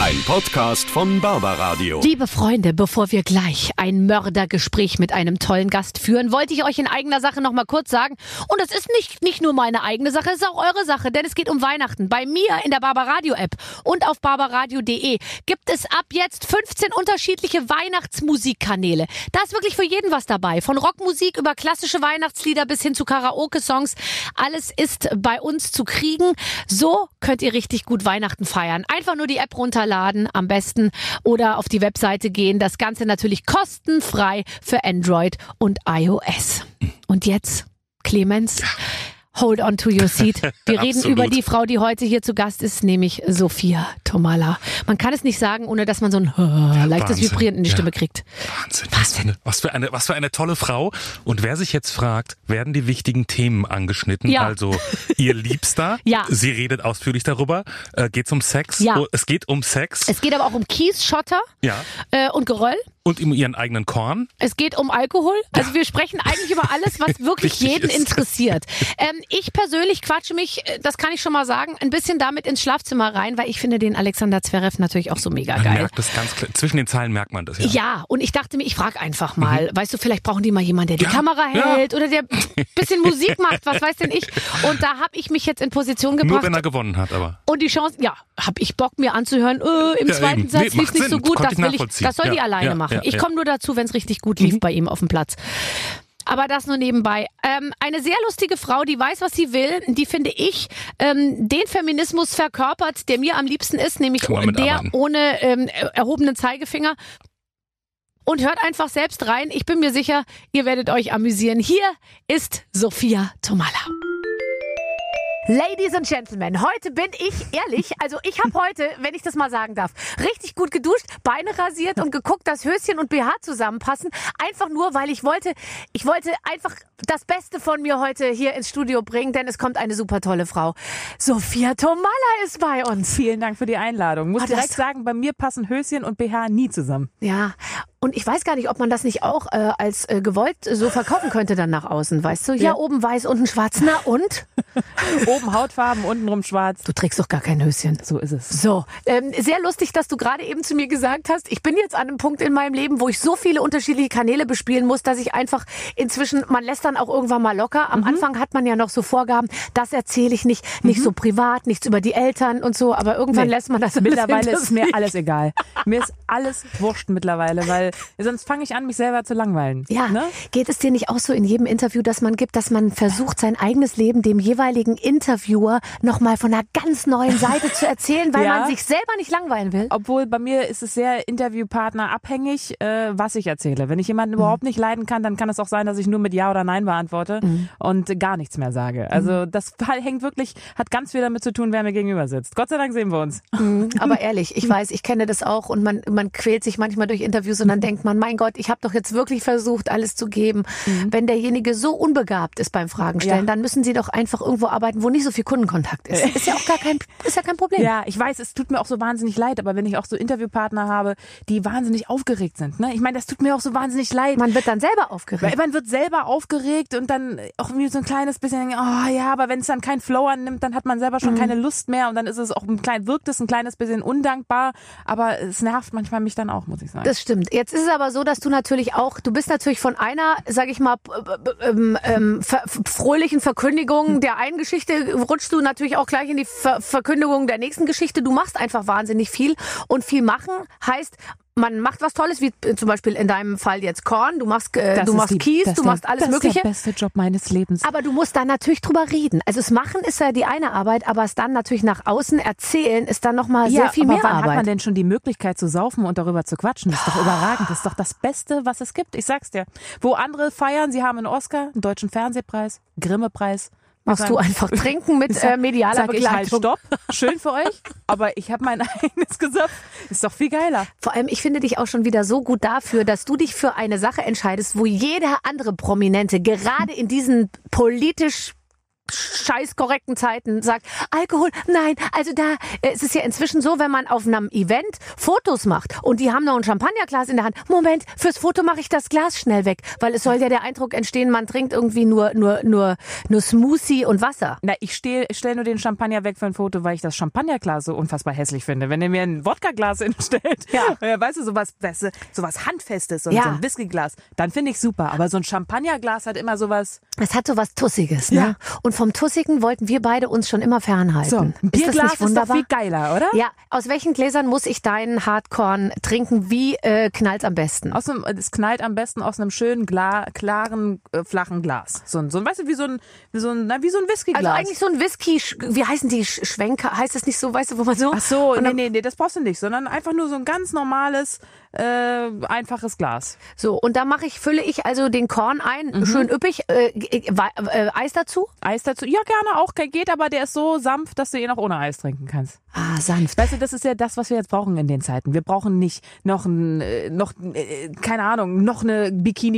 Ein Podcast von Barbaradio. Liebe Freunde, bevor wir gleich ein Mördergespräch mit einem tollen Gast führen, wollte ich euch in eigener Sache noch mal kurz sagen. Und es ist nicht, nicht nur meine eigene Sache, es ist auch eure Sache, denn es geht um Weihnachten. Bei mir in der Barbaradio App und auf barbaradio.de gibt es ab jetzt 15 unterschiedliche Weihnachtsmusikkanäle. Da ist wirklich für jeden was dabei. Von Rockmusik über klassische Weihnachtslieder bis hin zu Karaoke-Songs. Alles ist bei uns zu kriegen. So könnt ihr richtig gut Weihnachten feiern. Einfach nur die App runterladen am besten oder auf die Webseite gehen. Das Ganze natürlich kostenfrei für Android und iOS. Und jetzt, Clemens. Hold on to your seat. Wir reden über die Frau, die heute hier zu Gast ist, nämlich Sophia Tomala. Man kann es nicht sagen, ohne dass man so ein leichtes Wahnsinn. Vibrieren in die Ja. Stimme kriegt. Wahnsinn. Was für, eine, was, für eine, was für eine tolle Frau. Und wer sich jetzt fragt, werden die wichtigen Themen angeschnitten? Ja. Also ihr Liebster, Ja. sie redet ausführlich darüber. Äh, geht um Sex? Ja. Oh, es geht um Sex. Es geht aber auch um Kies, Schotter ja. äh, und Geröll. Und um ihren eigenen Korn. Es geht um Alkohol. Also wir sprechen eigentlich über alles, was wirklich jeden ist. interessiert. Ähm, ich persönlich quatsche mich, äh, das kann ich schon mal sagen, ein bisschen damit ins Schlafzimmer rein, weil ich finde den Alexander Zverev natürlich auch so mega Man geil. merkt das ganz klar. Zwischen den Zeilen merkt man das ja. Ja, und ich dachte mir, ich frage einfach mal. Weißt du, vielleicht brauchen die mal jemanden, der die Ja, Kamera ja. hält oder der bisschen Musik macht, was weiß denn ich. Und da habe ich mich jetzt in Position Nur gebracht. wenn er gewonnen hat, aber. Und die Chance, ja, habe ich Bock mir anzuhören. Äh, Im Ja, zweiten eben. Satz Nee, lief nicht Sinn. so gut. Das will ich, das soll die Ja, alleine ja, machen. ja, ich ja. komme nur dazu, wenn es richtig gut lief bei ihm auf dem Platz. Aber das nur nebenbei. Ähm, eine sehr lustige Frau, die weiß, was sie will. Die finde ich ähm, den Feminismus verkörpert, der mir am liebsten ist, nämlich der mitarbeiten. ohne ähm, erhobenen Zeigefinger. Und hört einfach selbst rein. Ich bin mir sicher, ihr werdet euch amüsieren. Hier ist Sophia Tomala. Ladies and Gentlemen, heute bin ich ehrlich, also ich habe heute, wenn ich das mal sagen darf, richtig gut geduscht, Beine rasiert und geguckt, dass Höschen und BH zusammenpassen. Einfach nur, weil ich wollte, ich wollte einfach das Beste von mir heute hier ins Studio bringen, denn es kommt eine super tolle Frau. Sophia Tomalla ist bei uns. Vielen Dank für die Einladung. Muss das- direkt sagen, bei mir passen Höschen und BH nie zusammen. Ja, und ich weiß gar nicht, ob man das nicht auch äh, als äh, gewollt so verkaufen könnte dann nach außen, weißt du? Ja, Ja. oben weiß, unten schwarz. Na und? Oben Hautfarben, untenrum schwarz. Du trägst doch gar kein Höschen. So ist es. So, ähm, sehr lustig, dass du gerade eben zu mir gesagt hast, ich bin jetzt an einem Punkt in meinem Leben, wo ich so viele unterschiedliche Kanäle bespielen muss, dass ich einfach inzwischen, man lässt dann auch irgendwann mal locker. Am Anfang hat man ja noch so Vorgaben, das erzähle ich nicht, nicht so privat, nichts über die Eltern und so, aber irgendwann Nee. lässt man das Mittlerweile ist mir alles egal. Mir ist alles wurscht mittlerweile, weil sonst fange ich an, mich selber zu langweilen. Ja, Ne? geht es dir nicht auch so in jedem Interview, dass man gibt, dass man versucht, sein eigenes Leben dem jeweiligen Interviewer nochmal von einer ganz neuen Seite zu erzählen, weil Ja. man sich selber nicht langweilen will? Obwohl bei mir ist es sehr Interviewpartner abhängig, äh, was ich erzähle. Wenn ich jemanden Mhm. überhaupt nicht leiden kann, dann kann es auch sein, dass ich nur mit Ja oder Nein beantworte Mhm. und gar nichts mehr sage. Also das hängt wirklich, hat ganz viel damit zu tun, wer mir gegenüber sitzt. Gott sei Dank sehen wir uns. Aber ehrlich, ich weiß, ich kenne das auch und man, man quält sich manchmal durch Interviews und dann denkt man, mein Gott, ich habe doch jetzt wirklich versucht, alles zu geben. Wenn derjenige so unbegabt ist beim Fragen stellen, Ja. dann müssen sie doch einfach irgendwo arbeiten, wo nicht so viel Kundenkontakt ist. Ist ja auch gar kein, ist ja kein Problem. Ja, ich weiß, es tut mir auch so wahnsinnig leid, aber wenn ich auch so Interviewpartner habe, die wahnsinnig aufgeregt sind, ne? Ich meine, das tut mir auch so wahnsinnig leid. Man wird dann selber aufgeregt. man wird selber aufgeregt und dann auch irgendwie so ein kleines bisschen, oh ja, aber wenn es dann kein Flow annimmt, dann hat man selber schon keine Lust mehr und dann ist es auch ein klein, wirkt es ein kleines bisschen undankbar, aber es nervt manchmal mich dann auch, muss ich sagen. Das stimmt. Jetzt ist es aber so, dass du natürlich auch, du bist natürlich von einer, sag ich mal, ähm, ähm, ver fröhlichen Verkündigung der einen Geschichte rutschst du natürlich auch gleich in die ver Verkündigung der nächsten Geschichte. Du machst einfach wahnsinnig viel und viel machen heißt, man macht was Tolles, wie äh, zum Beispiel in deinem Fall jetzt Korn, du machst, äh, Das du machst die- Kies, das du der- machst alles das Mögliche. ist der beste Job meines Lebens. Aber du musst dann natürlich drüber reden. Also das Machen ist ja die eine Arbeit, aber es dann natürlich nach außen erzählen ist dann nochmal sehr viel aber mehr wann Arbeit. hat man denn schon die Möglichkeit zu saufen und darüber zu quatschen? Das ist doch überragend. Das ist doch das Beste, was es gibt. Ich sag's dir. Wo andere feiern, sie haben einen Oscar, einen deutschen Fernsehpreis, Grimme-Preis. Machst du einfach trinken mit äh, medialer Sag ich halt Begleitung. Stopp, schön für euch, aber ich habe mein eigenes Gesöpf. Ist doch viel geiler. Vor allem, ich finde dich auch schon wieder so gut dafür, dass du dich für eine Sache entscheidest, wo jeder andere Prominente gerade in diesen politisch scheiß korrekten Zeiten sagt, Alkohol, nein, also da, äh, es ist ja inzwischen so, wenn man auf einem Event Fotos macht und die haben noch ein Champagnerglas in der Hand, Moment, fürs Foto mache ich das Glas schnell weg, weil es soll ja der Eindruck entstehen, man trinkt irgendwie nur, nur, nur, nur Smoothie und Wasser. Na, ich stell, stell nur den Champagner weg für ein Foto, weil ich das Champagnerglas so unfassbar hässlich finde. Wenn er mir ein Wodkaglas hinstellt, Ja. äh, weißt du, sowas, weißt du, sowas Handfestes und Ja. so ein Whiskyglas, dann finde ich super. Aber so ein Champagnerglas hat immer sowas. Es hat so was Tussiges, ne? Ja. Und vom Tussigen wollten wir beide uns schon immer fernhalten. So, ein ist das Bierglas nicht ist, doch wunderbar? viel geiler, oder? ja, aus welchen Gläsern muss ich deinen Hardcorn trinken? Wie äh, knallt's am besten? Aus einem, es knallt am besten aus einem schönen, klaren, äh, flachen Glas. So ein, so ein, weißt du, wie so ein, wie so ein, na, wie so ein Whiskyglas. Also eigentlich so ein Whisky, wie heißen die Sch- Schwenker? Heißt das nicht so, weißt du, wo man so? Ach so, nee, nee, nee, das brauchst du nicht, sondern einfach nur so ein ganz normales, äh, einfaches Glas. So, und da mache ich, fülle ich also den Korn ein, Mhm. schön üppig, äh, äh, äh, Eis dazu. Eis dazu? Ja, gerne auch, geht, aber der ist so sanft, dass du ihn auch ohne Eis trinken kannst. Ah, sanft. Weißt du, das ist ja das, was wir jetzt brauchen in den Zeiten. Wir brauchen nicht noch ein, äh, noch, äh, keine Ahnung, noch eine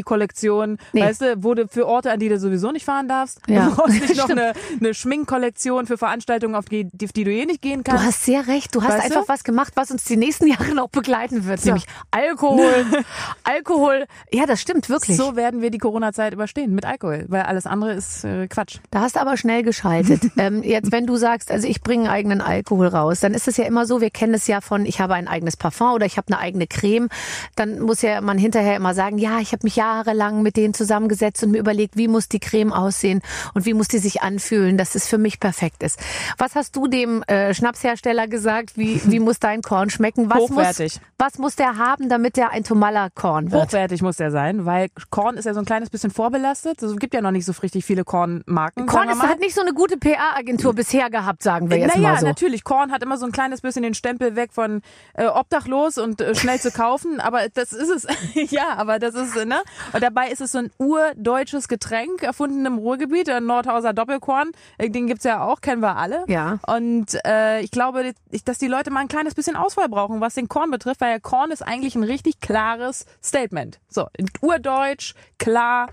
Bikini-Kollektion, Nee. weißt du, du für Orte, an die du sowieso nicht fahren darfst. Ja. Du brauchst nicht noch eine, eine Schminkkollektion für Veranstaltungen, auf die, die, du eh nicht gehen Du kannst. hast sehr recht. Du hast Weißt einfach du? was gemacht, was uns die nächsten Jahre noch begleiten wird, nämlich Alkohol. Alkohol. Ja, das stimmt wirklich. so werden wir die Corona-Zeit überstehen mit Alkohol, weil alles andere ist äh, Quatsch. Da hast du aber schnell geschaltet. ähm, jetzt, wenn du sagst, also ich bringe einen eigenen Alkohol raus, dann ist es ja immer so, wir kennen es ja von, ich habe ein eigenes Parfum oder ich habe eine eigene Creme. Dann muss ja man hinterher immer sagen, ja, ich habe mich jahrelang mit denen zusammengesetzt und mir überlegt, wie muss die Creme aussehen und wie muss die sich anfühlen, dass es für mich perfekt ist. Was hast du dem äh, Schnapshersteller gesagt? Wie, wie muss dein Korn schmecken? Was Hochwertig. Muss, was muss der haben, damit der ein Tomalla-Korn wird? Hochwertig muss der sein, weil Korn ist ja so ein kleines bisschen vorbelastet. Es gibt ja noch nicht so richtig viele Kornmarken. Korn ist, hat nicht so eine gute PR-Agentur bisher gehabt, sagen wir jetzt naja, mal so. natürlich. Korn hat immer so ein kleines bisschen den Stempel weg von äh, obdachlos und äh, schnell zu kaufen. Aber das ist es. ja, aber das ist, äh, ne? Und dabei ist es so ein urdeutsches Getränk, erfunden im Ruhrgebiet, ein Nordhauser Doppelkorn. Äh, Den gibt's ja auch, kennen wir alle. Ja. Und äh, ich glaube, dass die Leute mal ein kleines bisschen Auswahl brauchen, was den Korn betrifft, weil Korn ist eigentlich ein richtig klares Statement. So, in urdeutsch, klar,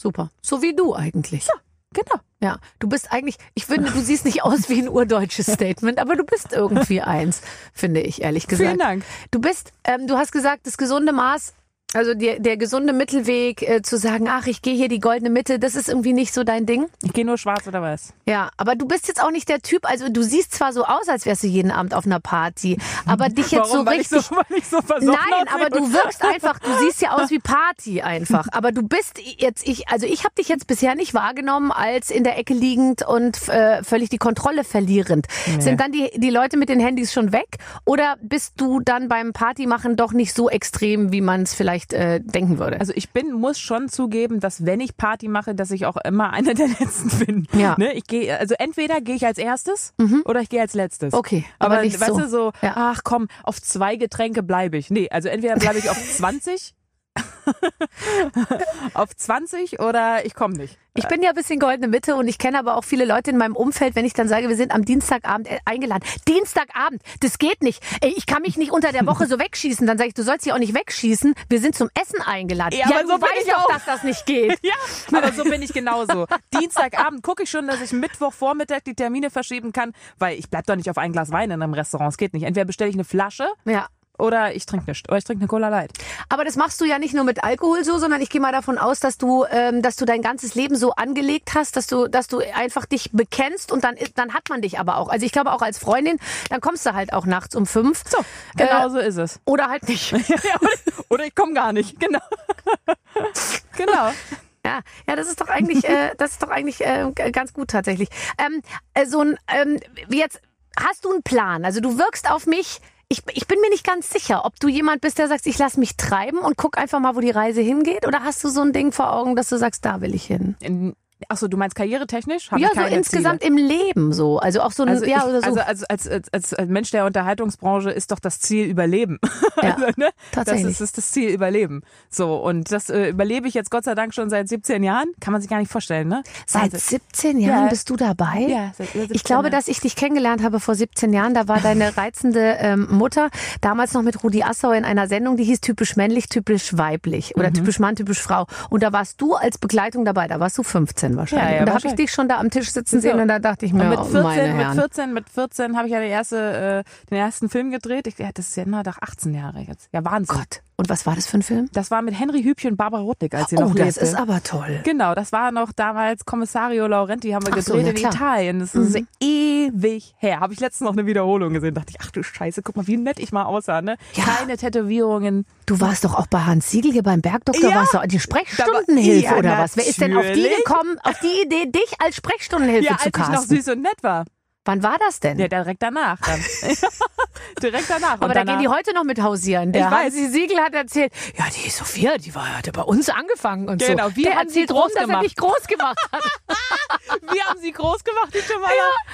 Super. So wie du eigentlich. genau. Ja, du bist eigentlich, ich finde, du siehst nicht aus wie ein urdeutsches Statement, aber du bist irgendwie eins, finde ich, ehrlich gesagt. Vielen Dank. Du bist, ähm, du hast gesagt, das gesunde Maß, also der, der gesunde Mittelweg, äh, zu sagen, ach, ich gehe hier die goldene Mitte, das ist irgendwie nicht so dein Ding. Ich gehe nur schwarz oder weiß. Ja, aber du bist jetzt auch nicht der Typ, also du siehst zwar so aus, als wärst du jeden Abend auf einer Party, aber dich jetzt Warum? so weil richtig. Ich so, weil ich so Nein, aber du wirkst einfach, du siehst ja aus wie Party einfach. Aber du bist jetzt, ich, also ich habe dich jetzt bisher nicht wahrgenommen als in der Ecke liegend und äh, völlig die Kontrolle verlierend. Sind dann die, die Leute mit den Handys schon weg? Oder bist du dann beim Partymachen doch nicht so extrem, wie man es vielleicht äh, denken würde? Also ich bin, muss schon zugeben, dass wenn ich Party mache, dass ich auch immer einer der Letzten bin. Ja. Mhm. Ne? Ich gehe, also entweder gehe ich als erstes oder ich gehe als letztes. Okay, aber aber, nicht weißt so. du so, Ja. ach komm, auf zwei Getränke bleibe ich. Nee, also entweder bleibe ich auf 20 auf 20 oder ich komme nicht. Ich bin ja ein bisschen goldene Mitte und ich kenne aber auch viele Leute in meinem Umfeld, wenn ich dann sage, wir sind am Dienstagabend äh, eingeladen. Dienstagabend, das geht nicht. Ich kann mich nicht unter der Woche so wegschießen. Dann sage ich, du sollst dich auch nicht wegschießen. Wir sind zum Essen eingeladen. Ja, aber du so weißt ich doch, auch. dass das nicht geht. Ja, aber so bin ich genauso. Dienstagabend gucke ich schon, dass ich Mittwochvormittag die Termine verschieben kann, weil ich bleib doch nicht auf ein Glas Wein in einem Restaurant. Es geht nicht. Entweder bestelle ich eine Flasche Ja. Oder ich trinke nichts. Oder ich trinke eine Cola Light. Aber das machst du ja nicht nur mit Alkohol so, sondern ich gehe mal davon aus, dass du, ähm, dass du dein ganzes Leben so angelegt hast, dass du, dass du einfach dich bekennst und dann, dann hat man dich aber auch. Also ich glaube auch als Freundin, dann kommst du halt auch nachts um fünf. So, genau so ist es. Oder halt nicht. Oder, ich komme gar nicht. Genau. genau. Ja, ja, das ist doch eigentlich, äh, das ist doch eigentlich äh, ganz gut tatsächlich. Ähm, äh, so ein, ähm, jetzt hast du einen Plan? Also du wirkst auf mich. Ich, ich bin mir nicht ganz sicher, ob du jemand bist, der sagt, ich lass mich treiben und guck einfach mal, wo die Reise hingeht, oder hast du so ein Ding vor Augen, dass du sagst, da will ich hin? Achso, du meinst karrieretechnisch? Hab ja, so insgesamt Ziele. im Leben so, also auch so ein, Also, ja ich, oder so. also als, als, als, als Mensch der Unterhaltungsbranche ist doch das Ziel Überleben. Ja, also, ne? tatsächlich. Das ist, ist das Ziel Überleben. So, und das äh, überlebe ich jetzt Gott sei Dank schon seit 17 Jahren. Kann man sich gar nicht vorstellen, ne? Seit Wahnsinn. 17 Jahren Ja. bist du dabei? Ja, seit über 17 Ich glaube, Jahren. dass ich dich kennengelernt habe vor 17 Jahren. Da war deine reizende ähm, Mutter damals noch mit Rudi Assauer in einer Sendung, die hieß typisch männlich, typisch weiblich Mhm. oder typisch Mann, typisch Frau. Und da warst du als Begleitung dabei. Da warst du 15. 14 wahrscheinlich. Ja, ja, und da habe ich dich schon da am Tisch sitzen sehen So. und da dachte ich mir, Und mit oh, 14, meine mit Herren. 14, mit 14 habe ich ja die erste, äh, den ersten Film gedreht. Ich, ja, das ist ja nur doch 18 Jahre jetzt. Ja, Wahnsinn. Gott. Und was war das für ein Film? Das war mit Henry Hübchen und Barbara Rudnick, als sie Oh, noch das lebte. ist aber toll. Genau, das war noch damals Kommissario Laurenti, haben wir Ach so, gedreht ja, in klar. Mhm. Italien. Das ist ewig her. Habe ich letztens noch eine Wiederholung gesehen. Dachte ich, ach du Scheiße, guck mal, wie nett ich mal aussah, ne? Ja. Keine Tätowierungen. Du warst doch auch bei Hans Siegel hier beim Bergdoktor, Ja. warst du die Sprechstundenhilfe war- oder ja, was? Wer ist denn auf die gekommen, auf die Idee, dich als Sprechstundenhilfe Ja, zu als ich noch casten? süß und nett war. Wann war das denn? Ja, direkt danach dann. direkt danach. aber da gehen die heute noch mit hausieren. Der Ich weiß. Hansi Siegel hat erzählt, ja, die Sophia, die war, hat ja bei uns angefangen und Genau, so. wir Der haben sie erzählt rum, groß dass er gemacht. dich groß gemacht hat. Wir haben sie groß gemacht, die Jamala.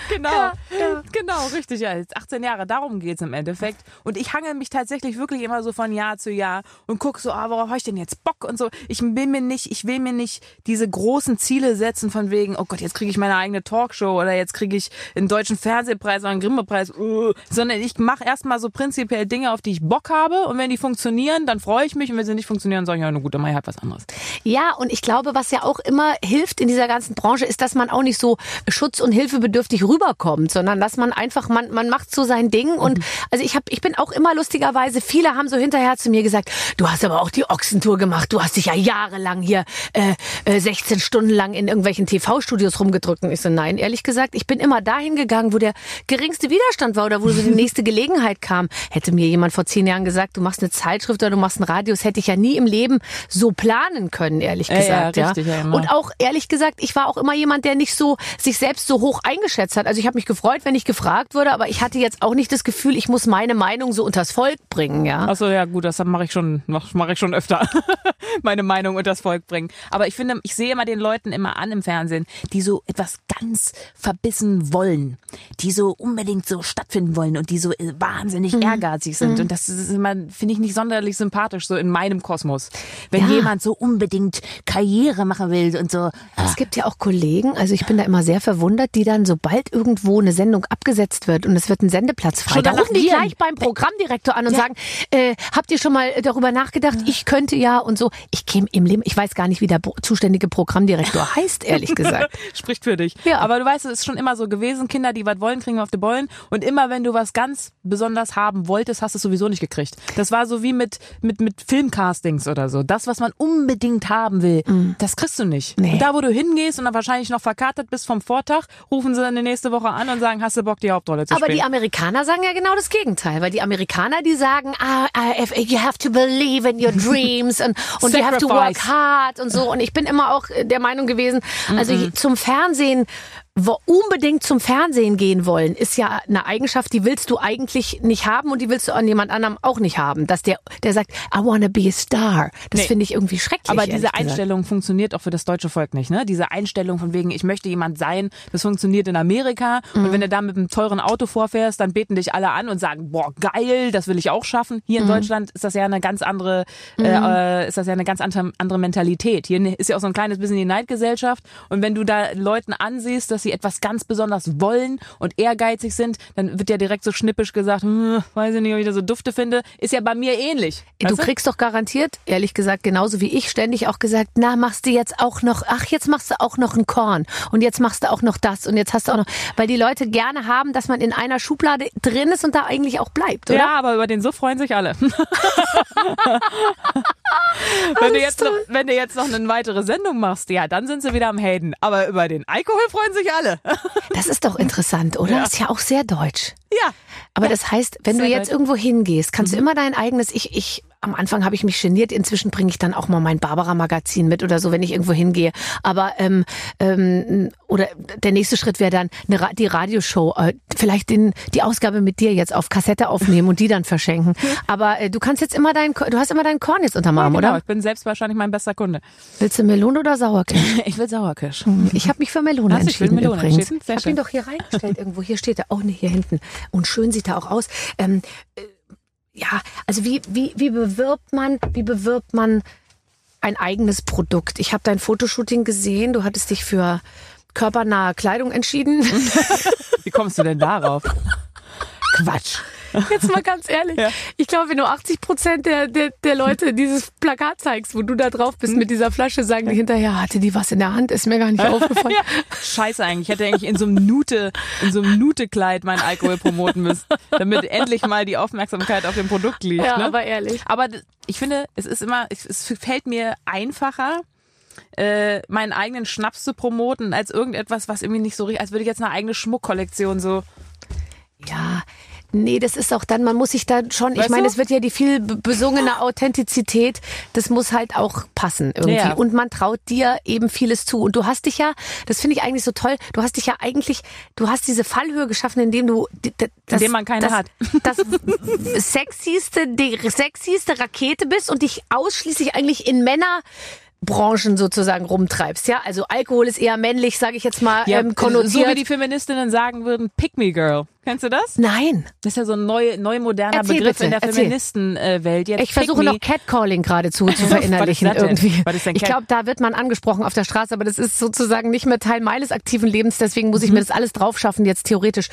genau. ja, ja. Genau, richtig. Ja, jetzt 18 Jahre, darum geht's im Endeffekt. Und ich hangel mich tatsächlich wirklich immer so von Jahr zu Jahr und guck so, ah, worauf habe ich denn jetzt Bock und so. Ich will mir nicht, ich will mir nicht diese großen Ziele setzen von wegen, oh Gott, jetzt kriege ich meine eigene Talkshow oder jetzt kriege ich einen deutschen Fernsehpreis oder einen Grimme-Preis, uh, sondern ich mache erstmal so prinzipiell Dinge, auf die ich Bock habe und wenn die funktionieren, dann freue ich mich und wenn sie nicht funktionieren, sage ich, ja, na gut, dann mache ich halt was anderes. Ja, und ich glaube, was ja auch immer hilft in dieser ganzen Branche, ist, dass man auch nicht so schutz- und hilfebedürftig rüberkommt, sondern dass man einfach, man, man macht so sein Ding. Und also ich hab, ich bin auch immer lustigerweise, viele haben so hinterher zu mir gesagt, du hast aber auch die Ochsentour gemacht, du hast dich ja jahrelang hier äh, äh, 16 Stunden lang in irgendwelchen TV-Studios rumgedrückt. Und ich so, nein, ehrlich gesagt, ich bin immer dahin gegangen, wo der geringste Widerstand war oder wo so die nächste Gelegenheit kam. Hätte mir jemand vor zehn Jahren gesagt, du machst eine Zeitschrift oder du machst einen Radius, hätte ich ja nie im Leben so planen können, ehrlich Ja, ja, gesagt. Ja, richtig, ja, immer. Und auch ehrlich gesagt, ich war auch immer jemand, der nicht so sich selbst so hoch eingeschätzt hat. Also ich habe mich gefreut, wenn ich gefragt wurde, aber ich hatte jetzt auch nicht das Gefühl, ich muss meine Meinung so unters Volk bringen, ja. Achso, ja gut, das mache ich schon, mach, mach ich schon öfter. Meine Meinung unters Volk bringen. Aber ich finde, ich sehe immer den Leuten immer an im Fernsehen, die so etwas ganz verbissen wollen, die so unbedingt so stattfinden wollen und die so äh, wahnsinnig Mhm. ehrgeizig sind. Und das ist immer, finde ich nicht sonderlich sympathisch, so in meinem Kosmos. Wenn Ja. jemand so unbedingt Karriere machen will und so. Es gibt ja auch Kollegen, also ich bin da immer sehr verwundert, die dann, sobald irgendwo eine Sendung abgesetzt wird und es wird ein Sendeplatz frei, da rufen die gleich beim Programmdirektor an und Ja. sagen, äh, habt ihr schon mal darüber nachgedacht, ich könnte ja und so. Ich käme im Leben, ich weiß gar nicht, wie der zuständige Programmdirektor heißt, ehrlich gesagt. Spricht für dich. Ja. Aber du weißt, es ist schon immer so gewesen, Kinder, die was wollen, kriegen auf die Bollen. Und immer wenn du was ganz besonders haben wolltest, hast du es sowieso nicht gekriegt. Das war so wie mit, mit, mit Filmcastings oder so. Das, was man unbedingt haben will, das kriegst du nicht. Nee. Und da, wo du hingehst und dann wahrscheinlich noch verkatert bist vom Vortag, rufen sie dann die nächste Woche an und sagen, hast du Bock, die Hauptrolle zu Aber spielen? die Amerikaner sagen ja genau das Gegenteil, weil die Amerikaner, die sagen, ah, ah, you have to believe in your dreams und, und you have to work hard und so. Und ich bin immer auch der Meinung gewesen, also Mhm. ich- zum Fernsehen, wo unbedingt zum Fernsehen gehen wollen, ist ja eine Eigenschaft, die willst du eigentlich nicht haben und die willst du an jemand anderem auch nicht haben. Dass der, der sagt, I wanna be a star. Das Nee. finde ich irgendwie schrecklich. Aber diese. Einstellung funktioniert auch für das deutsche Volk nicht, ne? Diese Einstellung von wegen, ich möchte jemand sein, das funktioniert in Amerika. Mhm. Und wenn du da mit einem teuren Auto vorfährst, dann beten dich alle an und sagen, boah, geil, das will ich auch schaffen. Hier Mhm. in Deutschland ist das ja eine ganz andere, äh, äh, ist das ja eine ganz andere Mentalität. Hier ist ja auch so ein kleines bisschen die Neidgesellschaft. Und wenn du da Leuten ansiehst, dass sie etwas ganz besonders wollen und ehrgeizig sind, dann wird ja direkt so schnippisch gesagt, hm, weiß ich nicht, ob ich das so dufte finde. Ist ja bei mir ähnlich. Du Weißt kriegst doch garantiert, ehrlich gesagt, genauso wie ich, ständig auch gesagt, na, machst du jetzt auch noch, ach, jetzt machst du auch noch ein Korn und jetzt machst du auch noch das und jetzt hast du auch noch, weil die Leute gerne haben, dass man in einer Schublade drin ist und da eigentlich auch bleibt, oder? Ja, aber über den Suff freuen sich alle. wenn, du jetzt noch, wenn du jetzt noch eine weitere Sendung machst, ja, dann sind sie wieder am Hayden. Aber über den Alkohol freuen sich alle. Das ist doch interessant, oder? Ja. Ist ja auch sehr deutsch. ja. Aber das heißt, wenn du Sehr jetzt deutsch. irgendwo hingehst, kannst du immer dein eigenes, ich, ich, am Anfang habe ich mich geniert, inzwischen bringe ich dann auch mal mein Barbara-Magazin mit oder so, wenn ich irgendwo hingehe. Aber ähm, ähm, oder der nächste Schritt wäre dann eine, die Radioshow, äh, vielleicht den, die Ausgabe mit dir jetzt auf Kassette aufnehmen und die dann verschenken. Aber äh, du kannst jetzt immer dein, Ko- du hast immer deinen Korn jetzt unterm Arm, genau. oder? Ich bin selbst wahrscheinlich mein bester Kunde. Willst du Melone oder Sauerkirsch? Ich will Sauerkirsch. Ich habe mich für Melone Hast du dich für entschieden Melone übrigens. entschieden? Sehr ich habe ihn doch hier reingestellt irgendwo. Hier steht er. Oh ne, hier hinten. Und schön sieht er auch aus. Ähm, äh, ja, also wie, wie, wie bewirbt man, wie bewirbt man ein eigenes Produkt? Ich habe dein Fotoshooting gesehen. Du hattest dich für körpernahe Kleidung entschieden. Wie kommst du denn darauf? Quatsch. Jetzt mal ganz ehrlich. Ja. Ich glaube, wenn du 80 Prozent der, der, der Leute dieses Plakat zeigst, wo du da drauf bist mit dieser Flasche, sagen die hinterher, hatte die was in der Hand? Ist mir gar nicht aufgefallen. Scheiße eigentlich. Ich hätte eigentlich in so einem Nute, in so einem Nute-Kleid meinen Alkohol promoten müssen, damit endlich mal die Aufmerksamkeit auf dem Produkt liegt. Ja, ne? aber ehrlich. Aber ich finde, es ist immer, es es fällt mir einfacher, äh, meinen eigenen Schnaps zu promoten, als irgendetwas, was irgendwie nicht so richtig, als würde ich jetzt eine eigene Schmuckkollektion so. Ja, nee, das ist auch dann, man muss sich da schon, ich Weißt meine, du? es wird ja die viel be- besungene Authentizität, das muss halt auch passen irgendwie. Ja. Und man traut dir eben vieles zu. Und du hast dich ja, das finde ich eigentlich so toll, du hast dich ja eigentlich, du hast diese Fallhöhe geschaffen, indem du das, Indem man keine das, hat. Das sexyste, die sexyste Rakete bist und dich ausschließlich eigentlich in Männer Branchen sozusagen rumtreibst, ja? Also Alkohol ist eher männlich, sage ich jetzt mal, ähm, konnotiert. so wie die Feministinnen sagen würden, Pick me girl. Kennst du das? Nein. Das ist ja so ein neu, neu moderner Erzähl Begriff bitte, in der. Feministenwelt. Ich versuche noch Catcalling geradezu zu verinnerlichen irgendwie. Ich glaube, da wird man angesprochen auf der Straße, aber das ist sozusagen nicht mehr Teil meines aktiven Lebens, deswegen muss ich mir das alles drauf schaffen jetzt theoretisch.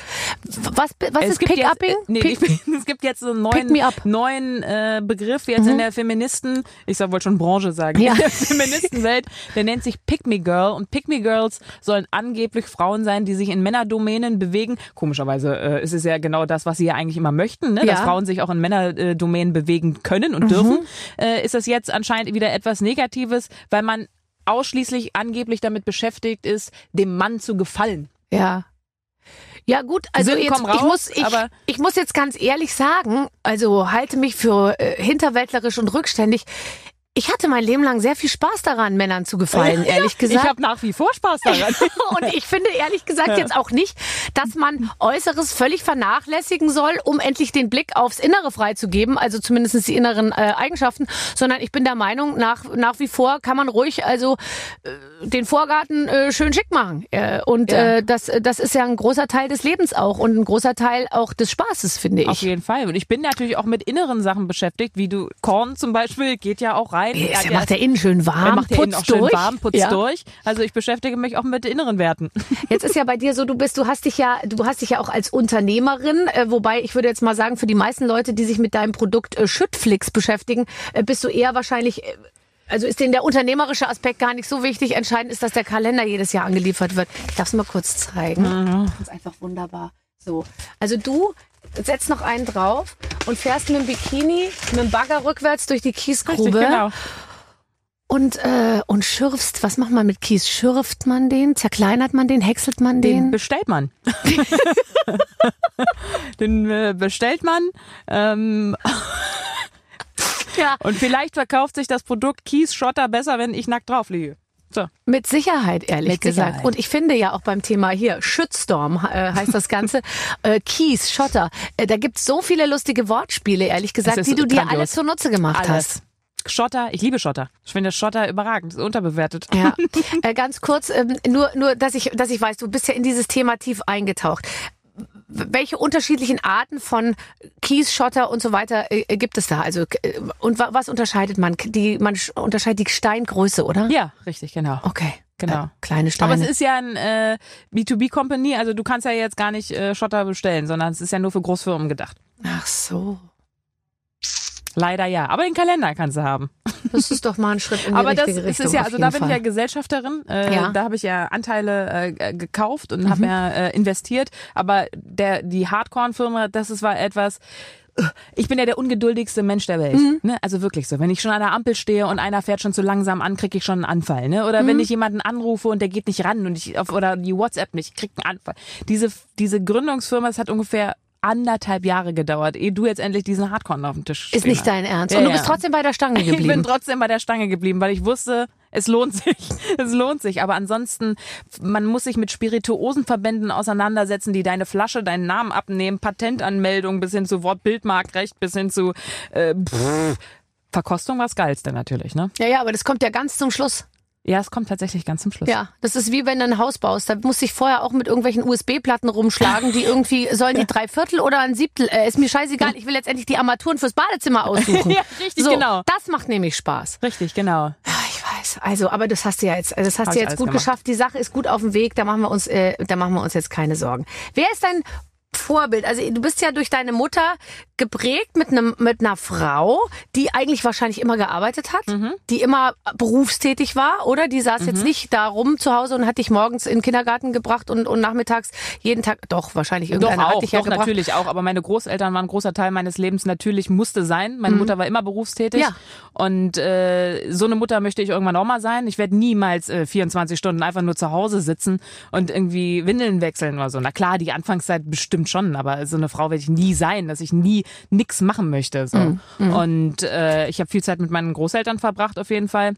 Was, was ist Pick-Upping? Äh, nee, Pick- es gibt jetzt so einen neuen. Mhm. neuen äh, Begriff jetzt in der Feministen, ich soll wohl schon Branche sagen, Ja. in der Feministenwelt, der nennt sich Pick Me Girl und Pick Me Girls sollen angeblich Frauen sein, die sich in Männerdomänen bewegen. Komischerweise äh, ist es ja genau das, was sie ja eigentlich immer möchten, ne? dass Ja. Frauen sich auch in Männerdomänen bewegen können und dürfen. Äh, ist das jetzt anscheinend wieder etwas Negatives, weil man ausschließlich angeblich damit beschäftigt ist, dem Mann zu gefallen. Ja. Ja gut, also Sinn, jetzt, komm ich, raus, muss, ich, aber- ich muss jetzt ganz ehrlich sagen, also halte mich für äh, hinterwäldlerisch und rückständig. Ich hatte mein Leben lang sehr viel Spaß daran, Männern zu gefallen, ehrlich gesagt. Ich habe nach wie vor Spaß daran. Und ich finde ehrlich gesagt jetzt auch nicht, dass man Äußeres völlig vernachlässigen soll, um endlich den Blick aufs Innere freizugeben, also zumindest die inneren äh, Eigenschaften, sondern ich bin der Meinung, nach, nach wie vor kann man ruhig also äh, den Vorgarten äh, schön schick machen. Äh, und Ja. äh, das, das ist ja ein großer Teil des Lebens auch und ein großer Teil auch des Spaßes, finde Auf ich. jeden Fall. Und ich bin natürlich auch mit inneren Sachen beschäftigt, wie du Korn zum Beispiel geht ja auch rein. Ja, Er- der macht ja innen schön warm, er macht ja innen putzt auch schön durch. warm, putzt Ja. durch. Also ich beschäftige mich auch mit inneren Werten. Jetzt ist ja bei dir so, du bist, du hast dich ja, du hast dich ja auch als Unternehmerin, äh, wobei ich würde jetzt mal sagen, für die meisten Leute, die sich mit deinem Produkt äh, Schüttflix beschäftigen, äh, bist du eher wahrscheinlich, äh, also ist denen der unternehmerische Aspekt gar nicht so wichtig. Entscheidend ist, dass der Kalender jedes Jahr angeliefert wird. Ich darf es mal kurz zeigen. Das ist einfach wunderbar. So, also du setzt noch einen drauf und fährst mit dem Bikini, mit dem Bagger rückwärts durch die Kiesgrube genau. und äh, und schürfst. Was macht man mit Kies? Schürft man den? Zerkleinert man den? Häckselt man Den den? bestellt man. Den äh, bestellt man. Ähm, ja. und vielleicht verkauft sich das Produkt Kies Schotter besser, wenn ich nackt drauf liege. So. Mit Sicherheit, ehrlich Mit gesagt. Sicherheit. Und ich finde ja auch beim Thema hier, Shitstorm äh, heißt das Ganze, äh, Kies, Schotter, äh, da gibt's so viele lustige Wortspiele, ehrlich gesagt, die du dir alle grandios. zunutze gemacht hast. Alles. Schotter, ich liebe Schotter. Ich finde Schotter überragend, ist unterbewertet. Ja, äh, ganz kurz, ähm, nur, nur, dass ich, dass ich weiß, du bist ja in dieses Thema tief eingetaucht. Welche unterschiedlichen Arten von Kies, Schotter und so weiter äh, gibt es da? Also äh, und wa was unterscheidet man? Die man sch- unterscheidet die Steingröße, oder? Ja, richtig, genau. Okay, Genau. Äh, kleine Steine. Aber es ist ja ein äh, B2B-Company, also du kannst ja jetzt gar nicht äh, Schotter bestellen, sondern es ist ja nur für Großfirmen gedacht. Ach so, Leider ja. Aber den Kalender kannst du haben. das ist doch mal ein Schritt in die Aber das ist Richtung. es ja, also da bin Fall. ich ja Gesellschafterin. Äh, Ja. Da habe ich ja Anteile äh, gekauft und habe ja äh, investiert. Aber der die Hardcore-Firma, das ist war etwas. Ich bin ja der ungeduldigste Mensch der Welt. Ne? Also wirklich so. Wenn ich schon an der Ampel stehe und einer fährt schon zu langsam an, kriege ich schon einen Anfall. Ne? Oder wenn ich jemanden anrufe und der geht nicht ran und ich auf, oder die WhatsApp nicht, ich krieg einen Anfall. Diese diese Gründungsfirma, das hat ungefähr anderthalb Jahre gedauert, ehe du jetzt endlich diesen Hardcore auf dem Tisch Ist nicht dein Ernst. Ja, Und du ja. bist trotzdem bei der Stange Ich bin geblieben. trotzdem bei der Stange geblieben, weil ich wusste, es lohnt sich. Es lohnt sich. Aber ansonsten, man muss sich mit Spirituosenverbänden auseinandersetzen, die deine Flasche, deinen Namen abnehmen, Patentanmeldung bis hin zu Wortbildmarktrecht, bis hin zu äh, pff, Verkostung was Geilste natürlich, ne? Ja, ja, aber das kommt ja ganz zum Schluss. Ja, es kommt tatsächlich ganz zum Schluss. Ja, das ist wie wenn du ein Haus baust. Da musst du dich vorher auch mit irgendwelchen USB-Platten rumschlagen, die irgendwie, sollen die drei Viertel oder ein Siebtel, äh, ist mir scheißegal, ich will letztendlich die Armaturen fürs Badezimmer aussuchen. Ja, richtig, so, genau. Das macht nämlich Spaß. Richtig, genau. Ja, ich weiß. Also, aber das hast du ja jetzt, also das hast Hab du ich jetzt gut gemacht. geschafft. Die Sache ist gut auf dem Weg. Da machen wir uns, äh, da machen wir uns jetzt keine Sorgen. Wer ist dein Vorbild. Also du bist ja durch deine Mutter geprägt mit einem mit einer Frau, die eigentlich wahrscheinlich immer gearbeitet hat, Mhm. die immer berufstätig war, oder? Die saß jetzt nicht da rum zu Hause und hat dich morgens in den Kindergarten gebracht und, und nachmittags jeden Tag. Doch wahrscheinlich Doch irgendeiner hat auch, dich ja doch gebracht. natürlich auch. Aber meine Großeltern waren ein großer Teil meines Lebens. Natürlich musste sein. Meine Mutter war immer berufstätig. Mhm. Ja. Und äh, so eine Mutter möchte ich irgendwann auch mal sein. Ich werde niemals äh, 24 Stunden einfach nur zu Hause sitzen und irgendwie Windeln wechseln oder so. Na klar, die Anfangszeit bestimmt schon, aber so eine Frau werde ich nie sein, dass ich nie nix machen möchte. So. Mhm. Und äh, ich habe viel Zeit mit meinen Großeltern verbracht auf jeden Fall.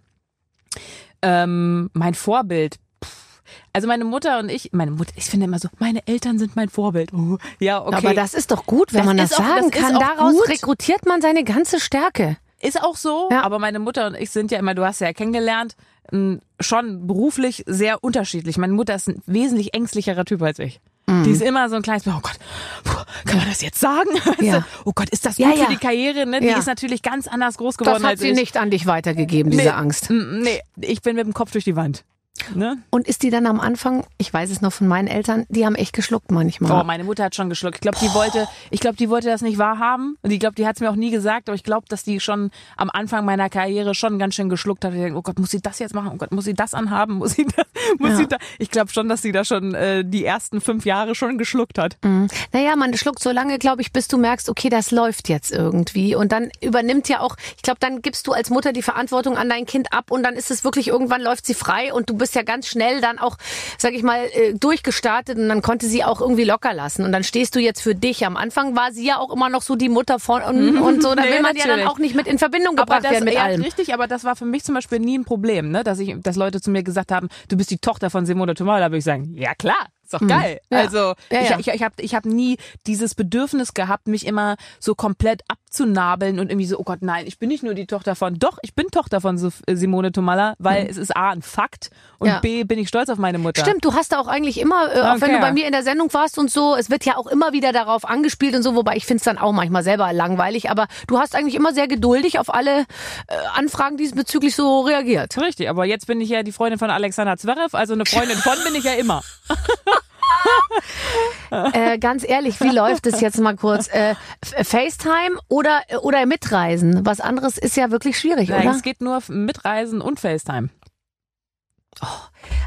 Ähm, mein Vorbild. pff. Also meine Mutter und ich, meine Mutter, ich finde immer so, meine Eltern sind mein Vorbild. Oh, ja, okay. Aber das ist doch gut, wenn Das man das auch- sagen das kann. Daraus gut. rekrutiert man seine ganze Stärke. Ist auch so, Ja. aber meine Mutter und ich sind ja immer, du hast ja kennengelernt, schon beruflich sehr unterschiedlich. Meine Mutter ist ein wesentlich ängstlicherer Typ als ich. Mhm. Die ist immer so ein kleines, oh Gott, puh, kann man das jetzt sagen? Ja. Oh Gott, ist das Ja, gut ja. für die Karriere? Ne? Die Ja. ist natürlich ganz anders groß geworden Das hat sie ich. nicht an dich weitergegeben, diese nee, Angst. Nee, ich bin mit dem Kopf durch die Wand. Ne? Und ist die dann am Anfang, ich weiß es noch von meinen Eltern, die haben echt geschluckt manchmal. Oh, meine Mutter hat schon geschluckt. Ich glaube, die wollte, ich glaube, die wollte das nicht wahrhaben. Und ich glaube, die hat es mir auch nie gesagt. Aber ich glaube, dass die schon am Anfang meiner Karriere schon ganz schön geschluckt hat. Ich denke, oh Gott, muss sie das jetzt machen? Oh Gott, muss sie das anhaben? Muss sie das? Muss Ja. sie da? Ich glaube schon, dass sie da schon äh, die ersten fünf Jahre schon geschluckt hat. Mhm. Naja, man schluckt so lange, glaube ich, bis du merkst, okay, das läuft jetzt irgendwie. Und dann übernimmt ja auch, ich glaube, dann gibst du als Mutter die Verantwortung an dein Kind ab und dann ist es wirklich, irgendwann läuft sie frei und du bist ja ganz schnell dann auch, sag ich mal, äh, durchgestartet und dann konnte sie auch irgendwie locker lassen. Und dann stehst du jetzt für dich. Am Anfang war sie ja auch immer noch so die Mutter von und, und so. Da Nee, will man ja dann natürlich. auch nicht mit in Verbindung Aber gebracht das, werden mit ja, allem. richtig, aber das war für mich zum Beispiel nie ein Problem, ne? dass ich, dass Leute zu mir gesagt haben, du bist die Tochter von Simone Tomala, da würde ich sagen, ja klar, ist doch geil. Hm. Ja. Also Ja, ich, ja. ich, ich habe ich hab nie dieses Bedürfnis gehabt, mich immer so komplett abzunabeln und irgendwie so, oh Gott, nein, ich bin nicht nur die Tochter von, doch, ich bin Tochter von äh, Simone Tomalla, weil es ist A, ein Fakt und. Ja. B, bin ich stolz auf meine Mutter. Stimmt, du hast da auch eigentlich immer, äh, auch wenn du bei mir in der Sendung warst und so, es wird ja auch immer wieder darauf angespielt und so, wobei ich finde es dann auch manchmal selber langweilig, aber du hast eigentlich immer sehr geduldig auf alle äh, Anfragen diesbezüglich so reagiert. Richtig, aber jetzt bin ich ja die Freundin von Alexander Zverev, also eine Freundin von bin ich ja immer. Äh, ganz ehrlich, wie läuft es jetzt mal kurz? Äh, FaceTime oder, oder Mitreisen? Was anderes ist ja wirklich schwierig, Nein, oder? es geht nur mit Reisen und FaceTime.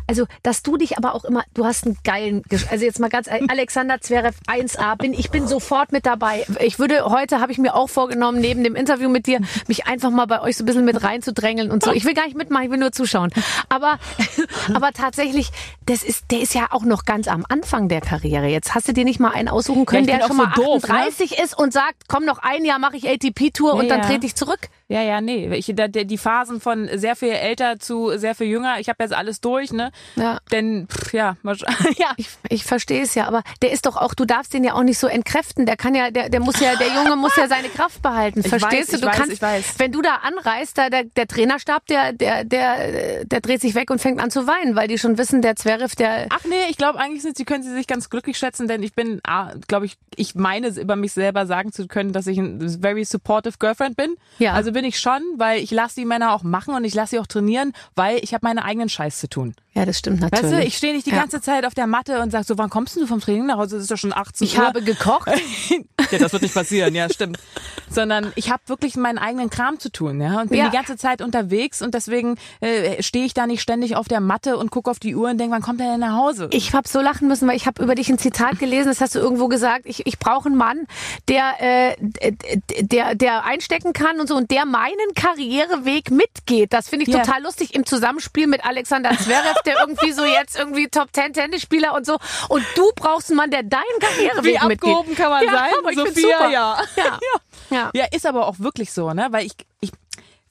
Also, dass du dich aber auch immer, du hast einen geilen, also jetzt mal ganz, Alexander Zverev 1A, bin, ich bin sofort mit dabei. Ich würde, heute habe ich mir auch vorgenommen, neben dem Interview mit dir, mich einfach mal bei euch so ein bisschen mit reinzudrängeln und so. Ich will gar nicht mitmachen, ich will nur zuschauen. Aber, aber tatsächlich, das ist, der ist ja auch noch ganz am Anfang der Karriere. Jetzt hast du dir nicht mal einen aussuchen können, Ja, der schon auch mal so doof, ne? 38 ist und sagt, komm noch ein Jahr, mache ich ATP-Tour und Ja, dann ja. trete ich zurück. Ja, ja, nee. Ich, da, die Phasen von sehr viel älter zu sehr viel jünger, ich habe jetzt alles durch, ne? Ja. Denn, pff, ja, ja. Ich, ich verstehe es ja, aber der ist doch auch, du darfst den ja auch nicht so entkräften. Der kann ja, der, der muss ja, der Junge muss ja seine Kraft behalten. Ich Verstehst weiß, du? Du weiß, kannst, weiß. wenn du da anreist, da der, der Trainerstab, der, der, der, der dreht sich weg und fängt an zu weinen, weil die schon wissen, der Zverev, der, Ach nee, ich glaube eigentlich sind sie, können sie sich ganz glücklich schätzen, denn ich bin, ah, glaube ich, ich meine über mich selber sagen zu können, dass ich ein very supportive Girlfriend bin. Ja. Also bin ich schon, weil ich lasse die Männer auch machen und ich lasse sie auch trainieren, weil ich habe meine eigenen Scheiß zu tun. Ja, das stimmt natürlich. Weißt du, ich stehe nicht die Ja. ganze Zeit auf der Matte und sag so, wann kommst du vom Training nach Hause? Es ist doch schon 18 ich Uhr. habe gekocht. ja, das wird nicht passieren, ja, stimmt. Sondern ich habe wirklich meinen eigenen Kram zu tun, ja, und bin Ja. die ganze Zeit unterwegs und deswegen äh, stehe ich da nicht ständig auf der Matte und gucke auf die Uhr und denke, wann kommt er denn nach Hause? Ich habe so lachen müssen, weil ich habe über dich ein Zitat gelesen, das hast du irgendwo gesagt. Ich, ich brauche einen Mann, der, äh, der, der einstecken kann und so und der meinen Karriereweg mitgeht. Das finde ich Ja. total lustig im Zusammenspiel mit Alexander Zverev, der irgendwie so jetzt irgendwie Top Ten Tennisspieler und so. Und du brauchst einen Mann, der deinen Karriereweg Wie mitgeht. abgehoben kann man Ja, sein? aber ich Sophia, ja. Ja. ja. Ja, ist aber auch wirklich so, ne? Weil ich, ich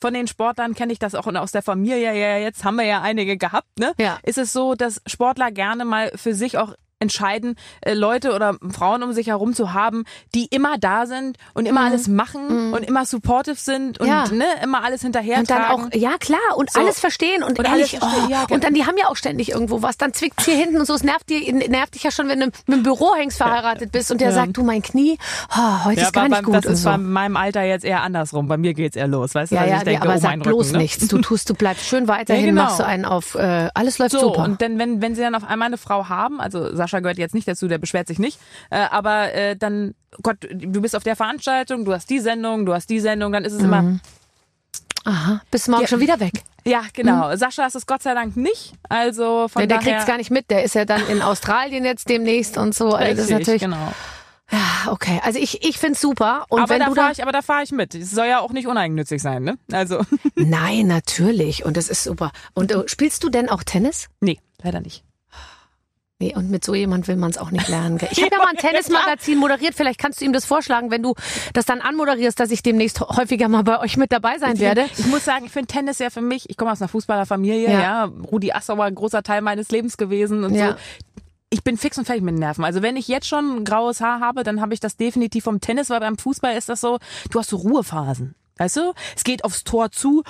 von den Sportlern kenne ich das auch und aus der Familie ja jetzt haben wir ja einige gehabt, ne? Ja. Ist es so, dass Sportler gerne mal für sich auch entscheiden, äh, Leute oder Frauen um sich herum zu haben, die immer da sind und immer alles machen und immer supportive sind und Mhm. Ja. ne, immer alles hinterher Und dann auch, ja klar, und So. alles verstehen und, Und ehrlich, verstehen, oh, ja, und dann, die haben ja auch ständig irgendwo was, dann zwickt's hier hinten und so, es nervt, dir, nervt dich ja schon, wenn du mit dem Bürohengst verheiratet bist und der Ja. sagt, du, mein Knie, oh, heute ist gar nicht beim, gut das ist so. bei meinem Alter jetzt eher andersrum. Bei mir geht's eher los, weißt du? Ja, ja, ich denke, aber oh, sag bloß Rücken, ne? nichts. Du tust, du bleibst schön weiterhin, genau. machst du einen auf, äh, alles läuft So, super. und dann, wenn, wenn sie dann auf einmal eine Frau haben, also Sascha gehört jetzt nicht dazu, der beschwert sich nicht. Äh, aber äh, dann, Gott, du bist auf der Veranstaltung, du hast die Sendung, du hast die Sendung, dann ist es immer, Aha, bis morgen Ja. schon wieder weg. ja, genau. Sascha ist es Gott sei Dank nicht. Also von Der, der daher. kriegt's gar nicht mit. Der ist ja dann in Australien jetzt demnächst und so. Also das ist Richtig, natürlich. genau. Ja, okay. Also ich, ich find's super. Und aber wenn da du fahre da. ich, aber da fahre ich mit. Es soll ja auch nicht uneigennützig sein, ne? Also Nein, natürlich. Und das ist super. Und äh, spielst du denn auch Tennis? nee, leider nicht. Nee, und mit so jemand will man es auch nicht lernen. Gell? Ich habe ja mal ein Tennismagazin moderiert. Vielleicht kannst du ihm das vorschlagen, wenn du das dann anmoderierst, dass ich demnächst häufiger mal bei euch mit dabei sein werde. Ich muss sagen, ich finde Tennis ja für mich, ich komme aus einer Fußballerfamilie, Ja. ja. Rudi Assauer, ein großer Teil meines Lebens gewesen und Ja. so. Ich bin fix und fertig mit den Nerven. Also wenn ich jetzt schon graues Haar habe, dann habe ich das definitiv vom Tennis, weil beim Fußball ist das so, du hast so Ruhephasen. Weißt du? Es geht aufs Tor zu,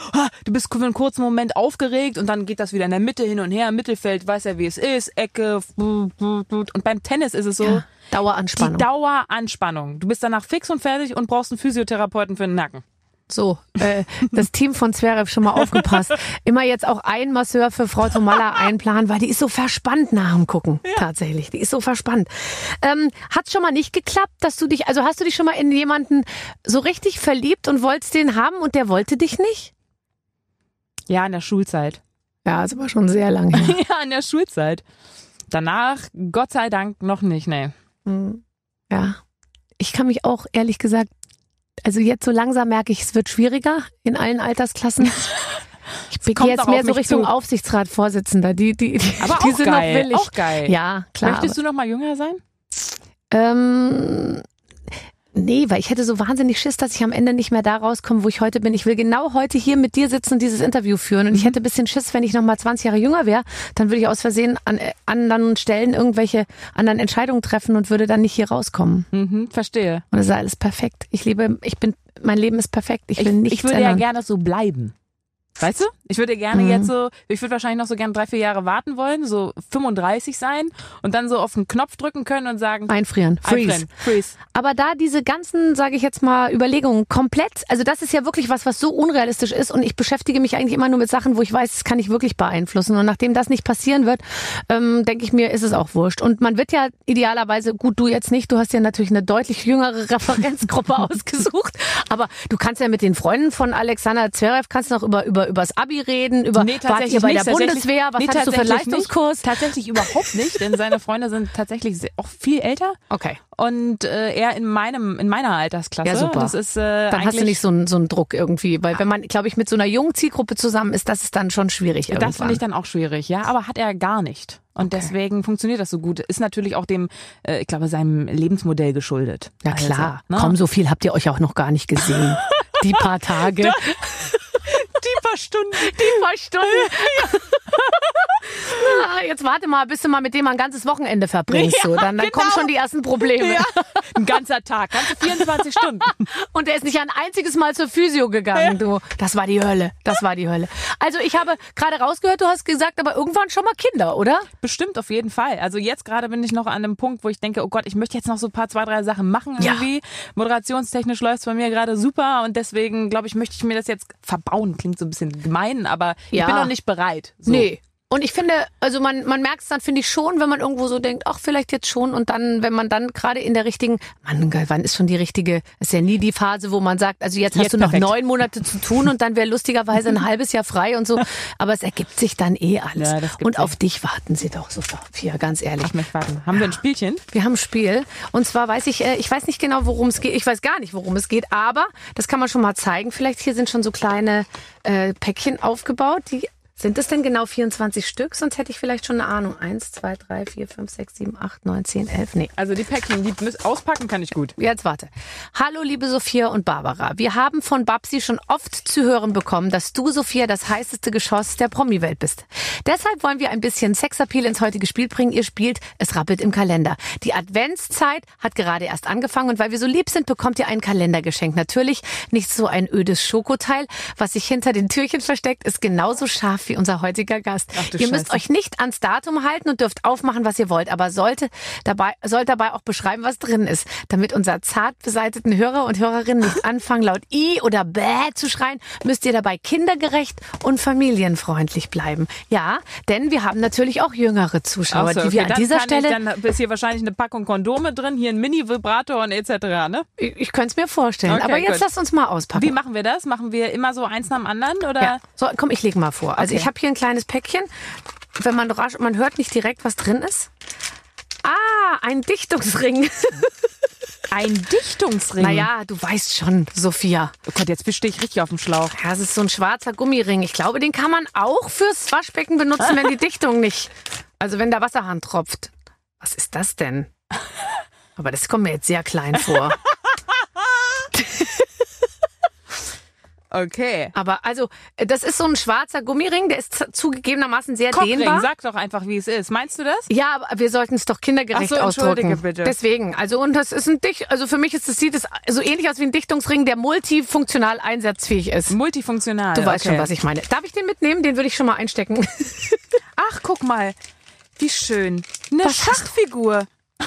du bist für einen kurzen Moment aufgeregt und dann geht das wieder in der Mitte hin und her, im Mittelfeld, weiß ja wie es ist, Ecke, und beim Tennis ist es so, Ja, die Daueranspannung. Daueranspannung. Du bist danach fix und fertig und brauchst einen Physiotherapeuten für den Nacken. So, äh, das Team von Zverev schon mal aufgepasst. Immer jetzt auch ein Masseur für Frau Tomalla einplanen, weil die ist so verspannt nach dem Gucken. Tatsächlich, die ist so verspannt. Ähm, Hat schon mal nicht geklappt, dass du dich, also hast du dich schon mal in jemanden so richtig verliebt und wolltest den haben und der wollte dich nicht? Ja, in der Schulzeit. Ja, ist aber schon sehr lange. Ja, in der Schulzeit. Danach, Gott sei Dank, noch nicht, nee. Hm. Ja, ich kann mich auch ehrlich gesagt, also jetzt so langsam merke ich, es wird schwieriger in allen Altersklassen. Ich gehe jetzt mehr so Richtung zu. Aufsichtsratsvorsitzender. Die, die, die, Aber die auch sind geil, noch willig. auch geil. Ja, klar. Möchtest du noch mal jünger sein? Ähm, nee, weil ich hätte so wahnsinnig Schiss, dass ich am Ende nicht mehr da rauskomme, wo ich heute bin. Ich will genau heute hier mit dir sitzen und dieses Interview führen. Und ich hätte ein bisschen Schiss, wenn ich noch mal 20 Jahre jünger wäre, dann würde ich aus Versehen an äh, anderen Stellen irgendwelche anderen Entscheidungen treffen und würde dann nicht hier rauskommen. Mhm, verstehe. Und es ist alles perfekt. Ich liebe, ich bin, mein Leben ist perfekt. Ich will nichts ich würde ändern. ja gerne so bleiben. Weißt du? Ich würde gerne Mhm. jetzt so, ich würde wahrscheinlich noch so gerne drei, vier Jahre warten wollen, so 35 sein und dann so auf den Knopf drücken können und sagen, Einfrieren. Freeze. einfrieren, freeze. Aber da diese ganzen, sage ich jetzt mal, Überlegungen komplett, also das ist ja wirklich was, was so unrealistisch ist und ich beschäftige mich eigentlich immer nur mit Sachen, wo ich weiß, das kann ich wirklich beeinflussen. Und nachdem das nicht passieren wird, ähm, denke ich mir, ist es auch wurscht. Und man wird ja idealerweise, gut, du jetzt nicht, du hast ja natürlich eine deutlich jüngere Referenzgruppe ausgesucht, aber du kannst ja mit den Freunden von Alexander Zverev, kannst noch über, über übers Abi reden, über Nee, wart tatsächlich ihr bei nicht, der Bundeswehr, was nee, hattest du für einen tatsächlich Leistungskurs? Nicht, tatsächlich überhaupt nicht, denn seine Freunde sind tatsächlich sehr, auch viel älter Okay. und äh, er in meinem in meiner Altersklasse. Ja, super. Das ist äh, Dann hast du nicht so einen, so einen Druck irgendwie, weil wenn man, glaube ich, mit so einer jungen Zielgruppe zusammen ist, das ist dann schon schwierig irgendwann. Das finde ich dann auch schwierig, ja. Aber hat er gar nicht. Und deswegen funktioniert das so gut. Ist natürlich auch dem, äh, ich glaube, seinem Lebensmodell geschuldet. Ja klar. Also, ne? Komm, so viel habt ihr euch auch noch gar nicht gesehen. Die paar Tage. Stunden. Die paar Stunden. Na, jetzt warte mal, bis du mal mit dem ein ganzes Wochenende verbringst. so. Dann, dann kommen genau. schon die ersten Probleme. Ja. Ein ganzer Tag, ganze 24 Stunden. Und der ist nicht ein einziges Mal zur Physio gegangen, du. Das war die Hölle. Das war die Hölle. Also ich habe gerade rausgehört, du hast gesagt, aber irgendwann schon mal Kinder, oder? Bestimmt auf jeden Fall. Also jetzt gerade bin ich noch an dem Punkt, wo ich denke, oh Gott, ich möchte jetzt noch so ein paar, zwei, drei Sachen machen Ja. irgendwie. Moderationstechnisch läuft es bei mir gerade super und deswegen glaube ich, möchte ich mir das jetzt verbauen. Klingt so ein bisschen gemein, aber Ja. ich bin noch nicht bereit. So. Nee. Und ich finde, also man, man merkt es dann, finde ich schon, wenn man irgendwo so denkt, ach, vielleicht jetzt schon. Und dann, wenn man dann gerade in der richtigen, Mann, wann ist schon die richtige, ist ja nie die Phase, wo man sagt, also jetzt hast Jetzt du noch perfekt. neun Monate zu tun und dann wäre lustigerweise ein halbes Jahr frei und so. Aber es ergibt sich dann eh alles. Ja, und sich. auf dich warten sie doch, Sophia, ganz ehrlich. Ich möchte warten. Haben wir ein Spielchen? Wir haben ein Spiel. Und zwar weiß ich, äh, ich weiß nicht genau, worum es geht. Ich weiß gar nicht, worum es geht, aber das kann man schon mal zeigen. Vielleicht hier sind schon so kleine äh, Päckchen aufgebaut. Die, sind es denn genau 24 Stück? Sonst hätte ich vielleicht schon eine Ahnung. Eins, zwei, drei, vier, fünf, sechs, sieben, acht, neun, zehn, elf. Nee. Also die Päckchen, die müssen- auspacken kann ich gut. Jetzt warte. Hallo, liebe Sophia und Barbara. Wir haben von Babsi schon oft zu hören bekommen, dass du, Sophia, das heißeste Geschoss der Promi-Welt bist. Deshalb wollen wir ein bisschen Sexappeal ins heutige Spiel bringen. Ihr spielt Es rappelt im Kalender. Die Adventszeit hat gerade erst angefangen und weil wir so lieb sind, bekommt ihr ein Kalender geschenkt. Natürlich nicht so ein ödes Schokoteil. Was sich hinter den Türchen versteckt, ist genauso scharf wie unser heutiger Gast. Ach ihr müsst Scheiße. euch nicht ans Datum halten und dürft aufmachen, was ihr wollt, aber sollte dabei, sollt dabei auch beschreiben, was drin ist, damit unser zart beseiteten Hörer und Hörerinnen nicht anfangen, laut I oder Bäh zu schreien, müsst ihr dabei kindergerecht und familienfreundlich bleiben. Ja, denn wir haben natürlich auch jüngere Zuschauer, so, die wir okay, an dieser dann kann Stelle, Ich, dann ist hier wahrscheinlich eine Packung Kondome drin, hier ein Mini-Vibrator und etc. Ne? ich, ich könnte es mir vorstellen. Okay, aber jetzt gut. lasst uns mal auspacken. Wie machen wir das? Machen wir immer so eins nach dem anderen? Oder? Ja. So, komm, ich lege mal vor. Also Okay. Ich habe hier ein kleines Päckchen. Wenn man rasch, man hört nicht direkt, was drin ist. Ah, ein Dichtungsring. Ein Dichtungsring. naja, du weißt schon, Sophia. Oh Gott, jetzt stehe ich richtig auf dem Schlauch. Ja, es ist so ein schwarzer Gummiring. Ich glaube, den kann man auch fürs Waschbecken benutzen, wenn die Dichtung nicht, also wenn der Wasserhahn tropft. Was ist das denn? Aber das kommt mir jetzt sehr klein vor. Okay. Aber also, das ist so ein schwarzer Gummiring, der ist zugegebenermaßen sehr Cockring, dehnbar. sag doch einfach, wie es ist. Meinst du das? Ja, aber wir sollten es doch kindergerecht Ach so, entschuldige ausdrücken. bitte. Deswegen, also und das ist ein Dicht, also für mich ist es sieht es so ähnlich aus wie ein Dichtungsring, der multifunktional einsatzfähig ist. Multifunktional. Du weißt okay. schon, was ich meine. Darf ich den mitnehmen? Den würde ich schon mal einstecken. Ach, guck mal. Wie schön. Eine Was Schachfigur.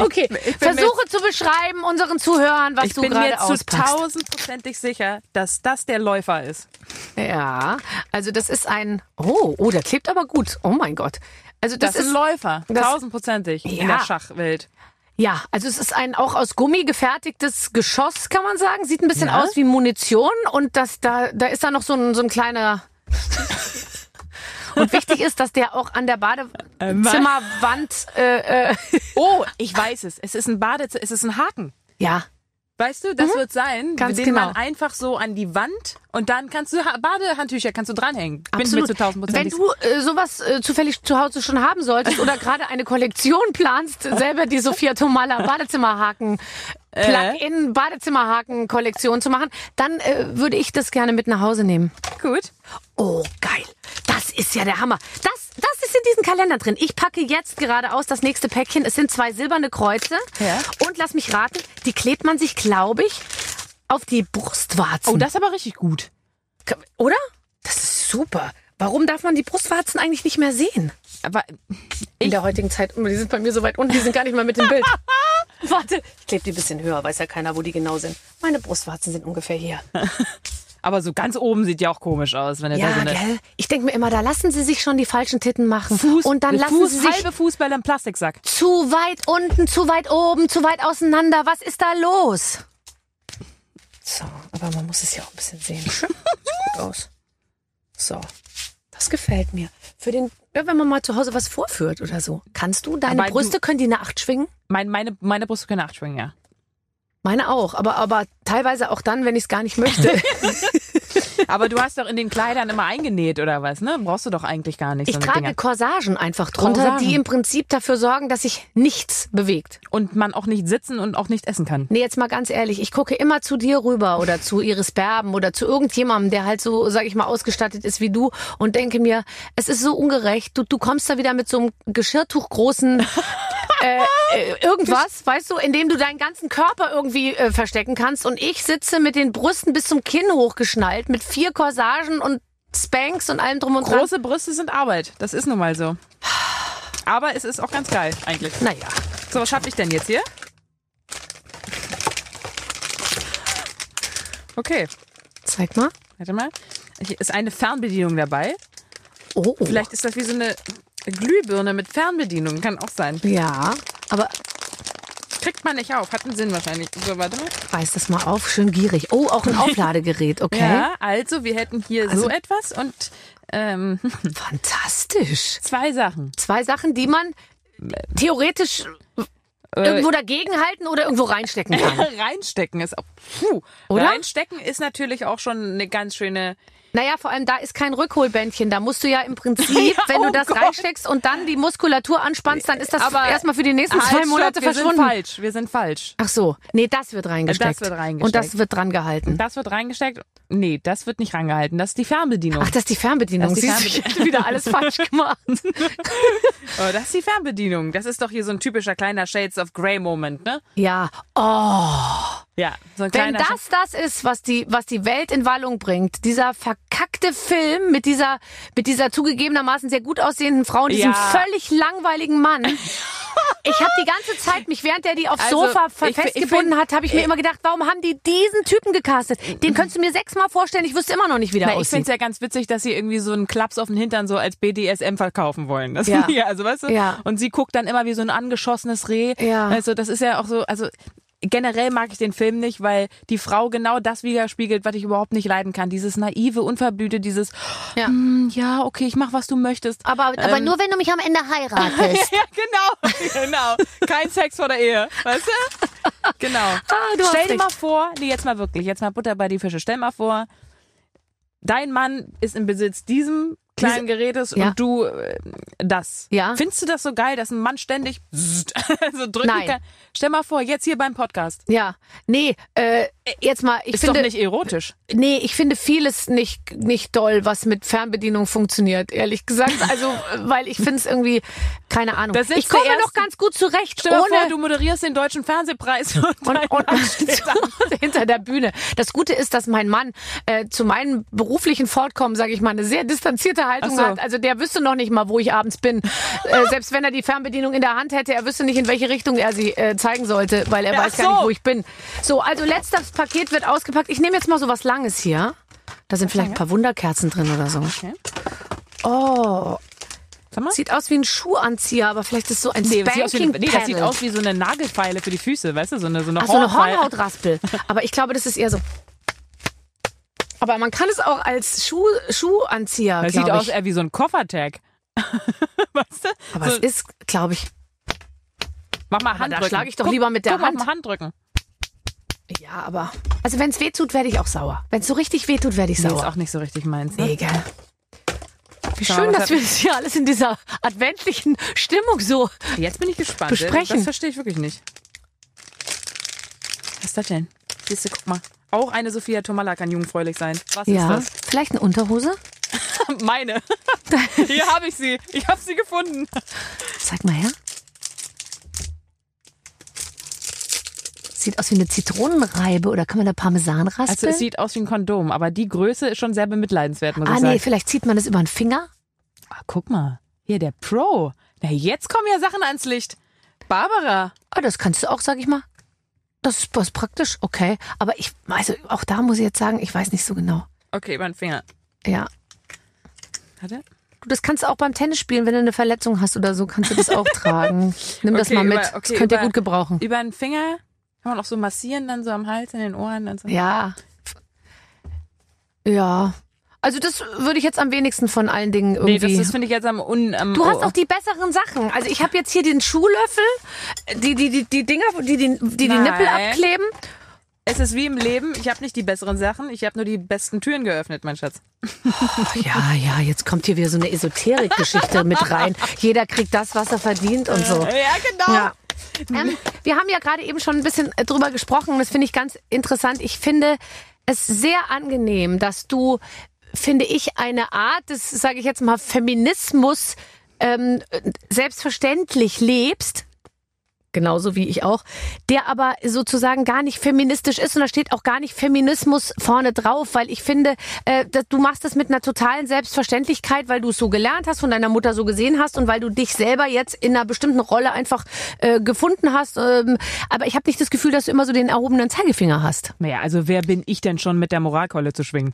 Okay, ich mir versuche zu beschreiben unseren Zuhörern, was Ich du bin mir gerade zu auspackst. tausendprozentig sicher, dass das der Läufer ist. Ja, also das ist ein Oh, oh, der klebt aber gut. Oh mein Gott. Also das, Das, ist ein Läufer. das- Tausendprozentig in Ja. der Schachwelt. Ja, also es ist ein auch aus Gummi gefertigtes Geschoss, kann man sagen. Sieht ein bisschen Ja. aus wie Munition und das da da ist da noch so ein so ein kleiner Und wichtig ist, dass der auch an der Badezimmerwand äh, äh, Oh, ich weiß es. Es ist ein Badezimmer, es ist ein Haken. ja, Weißt du, das wird sein, Ganz den genau. man einfach so an die Wand und dann kannst du Ha- Badehandtücher kannst du dranhängen. Bin ich absolut. zu tausend Wenn Prozent. du äh, sowas äh, zufällig zu Hause schon haben solltest oder gerade eine Kollektion planst, selber die Sophia Tomala Badezimmerhaken Äh? Plug-in Badezimmerhaken Kollektion zu machen, dann äh, würde ich das gerne mit nach Hause nehmen. Gut. Oh, geil. Das ist ja der Hammer. Das, das ist in diesen Kalender drin. Ich packe jetzt gerade aus das nächste Päckchen. Es sind zwei silberne Kreuze. Ja. Und lass mich raten, die klebt man sich, glaube ich, auf die Brustwarzen. Oh, das ist aber richtig gut. Oder? Das ist super. Warum darf man die Brustwarzen eigentlich nicht mehr sehen? Aber In der heutigen Zeit. Oh, Die sind bei mir so weit unten, die sind gar nicht mal mit im Bild. Warte, ich klebe die ein bisschen höher, weiß ja keiner, wo die genau sind. Meine Brustwarzen sind ungefähr hier. aber so ganz oben sieht ja auch komisch aus, wenn er da Ja, so eine gell? Ich denke mir immer, da lassen sie sich schon die falschen Titten machen. Fuß, und dann lassen Fuß, sie sich halbe Fußbälle im Plastiksack. zu weit unten, zu weit oben, zu weit auseinander. Was ist da los? So, aber man muss es ja auch ein bisschen sehen. Sieht gut aus. So, das gefällt mir. Für den, ja, wenn man mal zu Hause was vorführt oder so. Kannst du? Deine Aber du- Brüste können die eine Acht schwingen? Mein, meine, meine Brüste können acht schwingen, ja. Meine auch, aber, aber teilweise auch dann, wenn ich es gar nicht möchte. Aber du hast doch in den Kleidern immer eingenäht oder was, ne? Brauchst du doch eigentlich gar nicht Ich so trage Dinger. Corsagen einfach drunter, Corsagen. die im Prinzip dafür sorgen, dass sich nichts bewegt. Und man auch nicht sitzen und auch nicht essen kann. Nee, jetzt mal ganz ehrlich, ich gucke immer zu dir rüber oder zu Iris Berben oder zu irgendjemandem, der halt so, sag ich mal, ausgestattet ist wie du und denke mir, es ist so ungerecht. Du, du kommst da wieder mit so einem Geschirrtuch großen äh, äh, irgendwas, weißt du, in dem du deinen ganzen Körper irgendwie äh, verstecken kannst und ich sitze mit den Brüsten bis zum Kinn hochgeschnallt mit vier Corsagen und Spanks und allem drum und dran. Große Brüste sind Arbeit. Das ist nun mal so. Aber es ist auch ganz geil, eigentlich. Naja, So, was schaffe ich denn jetzt hier? Okay, zeig mal. warte mal. Hier ist eine Fernbedienung dabei. Oh, Vielleicht ist das wie so eine Glühbirne mit Fernbedienung. Kann auch sein. ja, aber Kriegt man nicht auf. Hat einen Sinn wahrscheinlich. So, warte mal. reiß das mal auf, schön gierig. Oh, auch ein Aufladegerät, okay. Ja, also wir hätten hier Also- so etwas und ähm, Fantastisch. zwei Sachen. Zwei Sachen, die man theoretisch Äh, irgendwo dagegen halten oder irgendwo reinstecken kann. Reinstecken ist auch. Puh. Oder? Reinstecken ist natürlich auch schon eine ganz schöne Naja, vor allem da ist kein Rückholbändchen. Da musst du ja im Prinzip, Ja, wenn du oh das Gott. reinsteckst und dann die Muskulatur anspannst, dann ist das Aber erstmal für die nächsten zwei Halt, Monate stopp, wir verschwunden. sind falsch. Wir sind falsch. Ach so, nee, das wird reingesteckt. Das wird reingesteckt. Und das wird dran gehalten. Das wird reingesteckt. Nee, das wird nicht rangehalten. Das ist die Fernbedienung. Ach, das ist die Fernbedienung. Das ist die Siehst du, ich hätte wieder alles falsch gemacht. Oh, das ist die Fernbedienung. Das ist doch hier so ein typischer kleiner Shades of Grey Moment, ne? Ja. Oh. Ja, so ein Wenn das das ist, was die, was die Welt in Wallung bringt, dieser verkackte Film mit dieser, mit dieser zugegebenermaßen sehr gut aussehenden Frau und diesem Ja. völlig langweiligen Mann. Ich habe die ganze Zeit mich, während er die aufs Also, Sofa ich festgebunden hat, habe ich mir immer gedacht, warum haben die diesen Typen gecastet? Den könntest du mir sechsmal vorstellen, ich wüsste immer noch nicht, wie der Na, ich finde aussieht. es ja ganz witzig, dass sie irgendwie so einen Klaps auf den Hintern so als BDSM verkaufen wollen. Das Ja. ja. also weißt du? Ja. Und sie guckt dann immer wie so ein angeschossenes Reh. Ja. Also das ist ja auch so, also generell mag ich den Film nicht, weil die Frau genau das widerspiegelt, was ich überhaupt nicht leiden kann. Dieses naive, unverblühte, dieses, Ja. "Hm, ja, okay, ich mach, was du möchtest. aber, aber Ähm, nur wenn du mich am Ende heiratest. Ja, genau, genau. Kein Sex vor der Ehe, weißt du? Genau. Ah, du Stell dir mal vor, nee, jetzt mal wirklich, jetzt mal Butter bei die Fische. Stell mal vor, dein Mann ist im Besitz diesem kleinen Gerätes Ja. und du äh, das. Ja. Findest du das so geil, dass ein Mann ständig so drücken Nein. kann? Stell mal vor, jetzt hier beim Podcast. Ja, nee, äh, jetzt mal, ich Ist finde, doch nicht erotisch. nee, ich finde vieles nicht nicht doll, was mit Fernbedienung funktioniert, ehrlich gesagt. Also, weil ich finde es irgendwie, keine Ahnung. Ich komme noch ganz gut zurecht, Stell ohne vor, du moderierst den deutschen Fernsehpreis und, und, und, und hinter der Bühne. Das Gute ist, dass mein Mann äh, zu meinem beruflichen Fortkommen, sage ich mal, eine sehr distanzierte Haltung Ach so. hat. Also der wüsste noch nicht mal, wo ich abends bin. äh, selbst wenn er die Fernbedienung in der Hand hätte, er wüsste nicht, in welche Richtung er sie äh, zeigen sollte, weil er Ja, weiß ach gar nicht, so. wo ich bin. So, also letztes Paket wird ausgepackt. Ich nehme jetzt mal so was Langes hier. Da sind vielleicht ein paar Wunderkerzen drin oder so. Okay. Oh, sieht aus wie ein Schuhanzieher, aber vielleicht ist es so ein Nee, das sieht, aus wie, Spanking nee, das sieht aus wie so eine Nagelfeile für die Füße, weißt du, so eine, so eine Ach, so eine. Hornhautraspel. Aber ich glaube, das ist eher so. Aber man kann es auch als Schuh, Schuhanzieher, Das sieht glaube aus ich. eher wie so ein Koffertag. weißt du? Aber so, es ist, glaube ich. mach mal da Handdrücken. schlage ich doch Guck- lieber mit der guck mal, Hand. Mal Handdrücken. Ja, aber. Also wenn es weh tut, werde ich auch sauer. Wenn es so richtig weh tut, werde ich Nee, ist sauer. auch nicht so richtig meins. Ne? Nee, gell. Wie schön, dass wir das hier alles in dieser adventlichen Stimmung so. Jetzt bin ich gespannt. Besprechen. Das verstehe ich wirklich nicht. Was ist das denn? Siehst du, guck mal. Auch eine Sophia Tomala kann jungfräulich sein. Was Ja. ist Vielleicht eine Unterhose? das? Meine. Hier habe ich sie. Ich habe sie gefunden. Zeig mal her. Sieht aus wie eine Zitronenreibe oder kann man da Parmesan raspeln? Also es sieht aus wie ein Kondom, aber die Größe ist schon sehr bemitleidenswert, muss ah, ich nee, sagen. vielleicht zieht man das über den Finger. Ah, guck mal. Hier, der Pro. Na, jetzt kommen ja Sachen ans Licht. Barbara. Ah, das kannst du auch, sag ich mal. Das ist was praktisch, okay. Aber ich, also auch da muss ich jetzt sagen, ich weiß nicht so genau. Okay, über den Finger. Ja. Warte. Du, das kannst du auch beim Tennis spielen, wenn du eine Verletzung hast oder so, kannst du das auch tragen. Nimm das Okay, mal mit. über- okay, das könnt ihr über- gut gebrauchen. Über den Finger kann man auch so massieren, dann so am Hals, in den Ohren. Dann so. Ja. Ja. Also das würde ich jetzt am wenigsten von allen Dingen Nee, irgendwie. das, das finde ich jetzt am un... Am, Du hast oh, auch die besseren Sachen. Also ich habe jetzt hier den Schuhlöffel, die die die die Dinger, die die die, die. Nippel abkleben. Es ist wie im Leben, ich habe nicht die besseren Sachen, ich habe nur die besten Türen geöffnet, mein Schatz. Ja, ja, jetzt kommt hier wieder so eine Esoterik-Geschichte mit rein. Jeder kriegt das, was er verdient und so. Ja, genau. Ja. Ähm, wir haben ja gerade eben schon ein bisschen äh, drüber gesprochen. Das finde ich ganz interessant. Ich finde es sehr angenehm, dass du, finde ich, eine Art des, sage ich jetzt mal, Feminismus ähm, selbstverständlich lebst. Genauso wie ich auch, der aber sozusagen gar nicht feministisch ist und da steht auch gar nicht Feminismus vorne drauf, weil ich finde, äh, du machst das mit einer totalen Selbstverständlichkeit, weil du es so gelernt hast, von deiner Mutter so gesehen hast und weil du dich selber jetzt in einer bestimmten Rolle einfach äh, gefunden hast. Ähm, aber ich habe nicht das Gefühl, dass du immer so den erhobenen Zeigefinger hast. Naja, also wer bin ich denn schon mit der Moralkeule zu schwingen?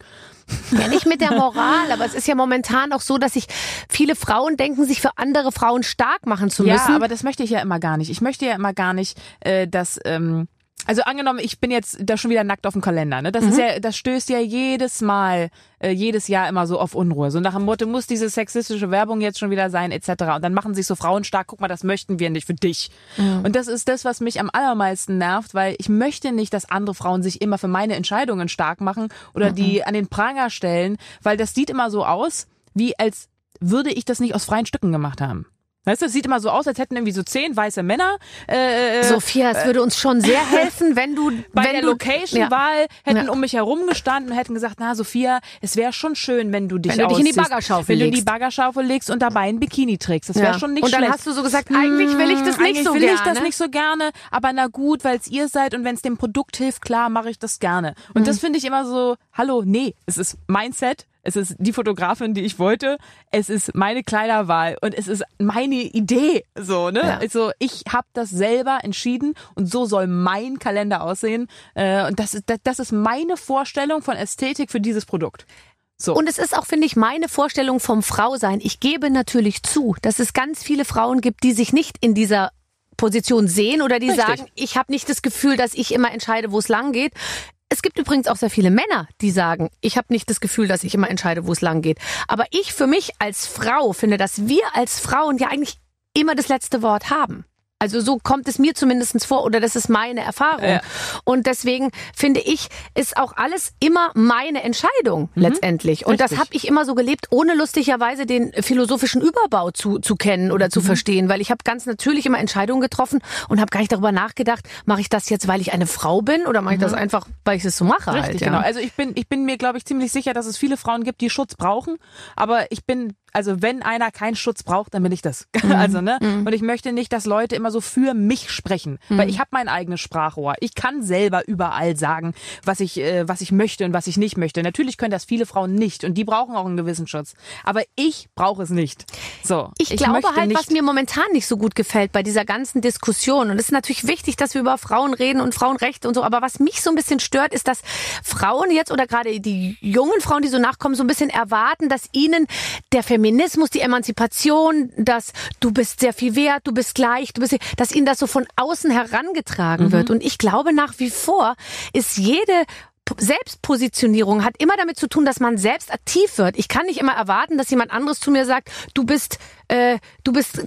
Ja, nicht mit der Moral, aber es ist ja momentan auch so, dass sich viele Frauen denken, sich für andere Frauen stark machen zu Ja, müssen. aber das möchte ich ja immer gar nicht. Ich möchte ja immer gar nicht, äh, dass ähm, Also angenommen, ich bin jetzt da schon wieder nackt auf dem Kalender. Ne? Das ist ja, das stößt ja jedes Mal, äh, jedes Jahr immer so auf Unruhe. So nach dem Motto, muss diese sexistische Werbung jetzt schon wieder sein, etc. Und dann machen sich so Frauen stark, guck mal, das möchten wir nicht für dich. Und das ist das, was mich am allermeisten nervt, weil ich möchte nicht, dass andere Frauen sich immer für meine Entscheidungen stark machen oder die an den Pranger stellen, weil das sieht immer so aus, wie als würde ich das nicht aus freien Stücken gemacht haben. Weißt du, es sieht immer so aus, als hätten irgendwie so zehn weiße Männer äh, äh, Sophia, es würde uns schon sehr helfen, wenn du bei wenn der Location-Wahl hätten Ja. um mich herum gestanden und hätten gesagt, na Sophia, es wäre schon schön, wenn du dich Wenn du dich in die Baggerschaufel wenn du in die legst. Baggerschaufel legst und dabei ein Bikini trägst. Das wäre Ja. schon nicht Und dann schlecht. hast du so gesagt, eigentlich will ich das nicht Eigentlich so will gerne. ich das nicht so gerne, aber na gut, weil es ihr seid und wenn es dem Produkt hilft, klar, mache ich das gerne. Und Mhm. das finde ich immer so, hallo, nee, es ist mein Set, es ist die Fotografin, die ich wollte, es ist meine Kleiderwahl und es ist meine Idee, so, ne? Ja. Also ich habe das selber entschieden und so soll mein Kalender aussehen äh, und das ist das, das ist meine Vorstellung von Ästhetik für dieses Produkt. So. Und es ist auch, finde ich, meine Vorstellung vom Frausein. Ich gebe natürlich zu, dass es ganz viele Frauen gibt, die sich nicht in dieser Position sehen oder die Richtig. sagen, ich habe nicht das Gefühl, dass ich immer entscheide, wo es lang geht. Es gibt übrigens auch sehr viele Männer, die sagen, ich habe nicht das Gefühl, dass ich immer entscheide, wo es lang geht. Aber ich für mich als Frau finde, dass wir als Frauen ja eigentlich immer das letzte Wort haben. Also so kommt es mir zumindest vor oder das ist meine Erfahrung. Ja. Und deswegen finde ich, ist auch alles immer meine Entscheidung letztendlich. Und das Richtig. habe ich immer so gelebt, ohne lustigerweise den philosophischen Überbau zu, zu kennen oder Mhm. zu verstehen, weil ich habe ganz natürlich immer Entscheidungen getroffen und habe gar nicht darüber nachgedacht, mache ich das jetzt, weil ich eine Frau bin oder mache ich das einfach, weil ich es so mache Mhm. Richtig, halt. Ja. genau. Also ich bin, ich bin mir, glaube ich, ziemlich sicher, dass es viele Frauen gibt, die Schutz brauchen. Aber ich bin, also wenn einer keinen Schutz braucht, dann bin ich das. Mhm. Also, ne? Und ich möchte nicht, dass Leute immer so für mich sprechen. Mhm. Weil ich habe mein eigenes Sprachrohr. Ich kann selber überall sagen, was ich, äh, was ich möchte und was ich nicht möchte. Natürlich können das viele Frauen nicht und die brauchen auch einen gewissen Schutz. Aber ich brauche es nicht. So. Ich, glaube möchte halt, was mir momentan nicht so gut gefällt bei dieser ganzen Diskussion. Und es ist natürlich wichtig, dass wir über Frauen reden und Frauenrechte und so. Aber was mich so ein bisschen stört, ist, dass Frauen jetzt oder gerade die jungen Frauen, die so nachkommen, so ein bisschen erwarten, dass ihnen der Feminismus, die Emanzipation, dass du bist sehr viel wert, du bist gleich, du bist, dass ihnen das so von außen herangetragen wird. Und ich glaube nach wie vor ist jede Selbstpositionierung hat immer damit zu tun, dass man selbst aktiv wird. Ich kann nicht immer erwarten, dass jemand anderes zu mir sagt, du bist, äh, du bist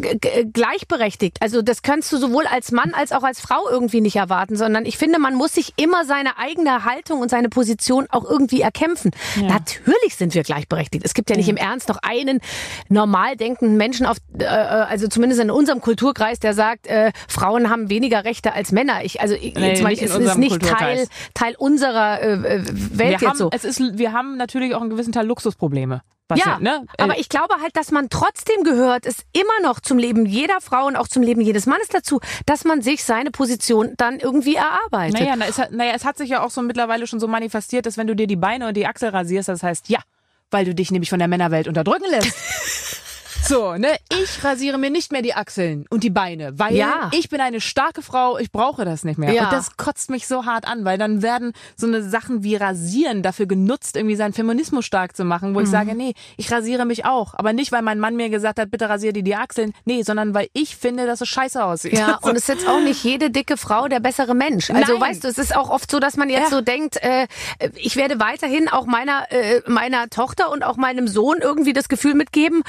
gleichberechtigt. Also das kannst du sowohl als Mann als auch als Frau irgendwie nicht erwarten, sondern ich finde, man muss sich immer seine eigene Haltung und seine Position auch irgendwie erkämpfen. Natürlich sind wir gleichberechtigt. Es gibt ja nicht im Ernst noch einen normal denkenden Menschen auf, äh, also zumindest in unserem Kulturkreis, der sagt, äh, Frauen haben weniger Rechte als Männer. Ich, also ich, Nee, in es ist nicht Teil. Teil unserer äh, äh, Welt wir jetzt haben, so. es ist, wir haben natürlich auch einen gewissen Teil Luxusprobleme. Was Ja, ne? Äh, aber ich glaube halt, dass man trotzdem gehört, es immer noch zum Leben jeder Frau und auch zum Leben jedes Mannes dazu, dass man sich seine Position dann irgendwie erarbeitet. Naja, na, es hat, naja, es hat sich ja auch so mittlerweile schon so manifestiert, dass wenn du dir die Beine und die Achsel rasierst, das heißt ja, weil du dich nämlich von der Männerwelt unterdrücken lässt. So, ne? Ich rasiere mir nicht mehr die Achseln und die Beine, weil Ja. ich bin eine starke Frau, ich brauche das nicht mehr. Ja. Und das kotzt mich so hart an, weil dann werden so eine Sachen wie Rasieren dafür genutzt, irgendwie seinen Feminismus stark zu machen, Mhm. wo ich sage, nee, ich rasiere mich auch. Aber nicht, weil mein Mann mir gesagt hat, bitte rasier dir die Achseln. Nee, sondern weil ich finde, dass es scheiße aussieht. Ja, und es ist jetzt auch nicht jede dicke Frau der bessere Mensch. Also Nein. weißt du, es ist auch oft so, dass man jetzt Ja. so denkt, äh, ich werde weiterhin auch meiner äh, meiner Tochter und auch meinem Sohn irgendwie das Gefühl mitgeben,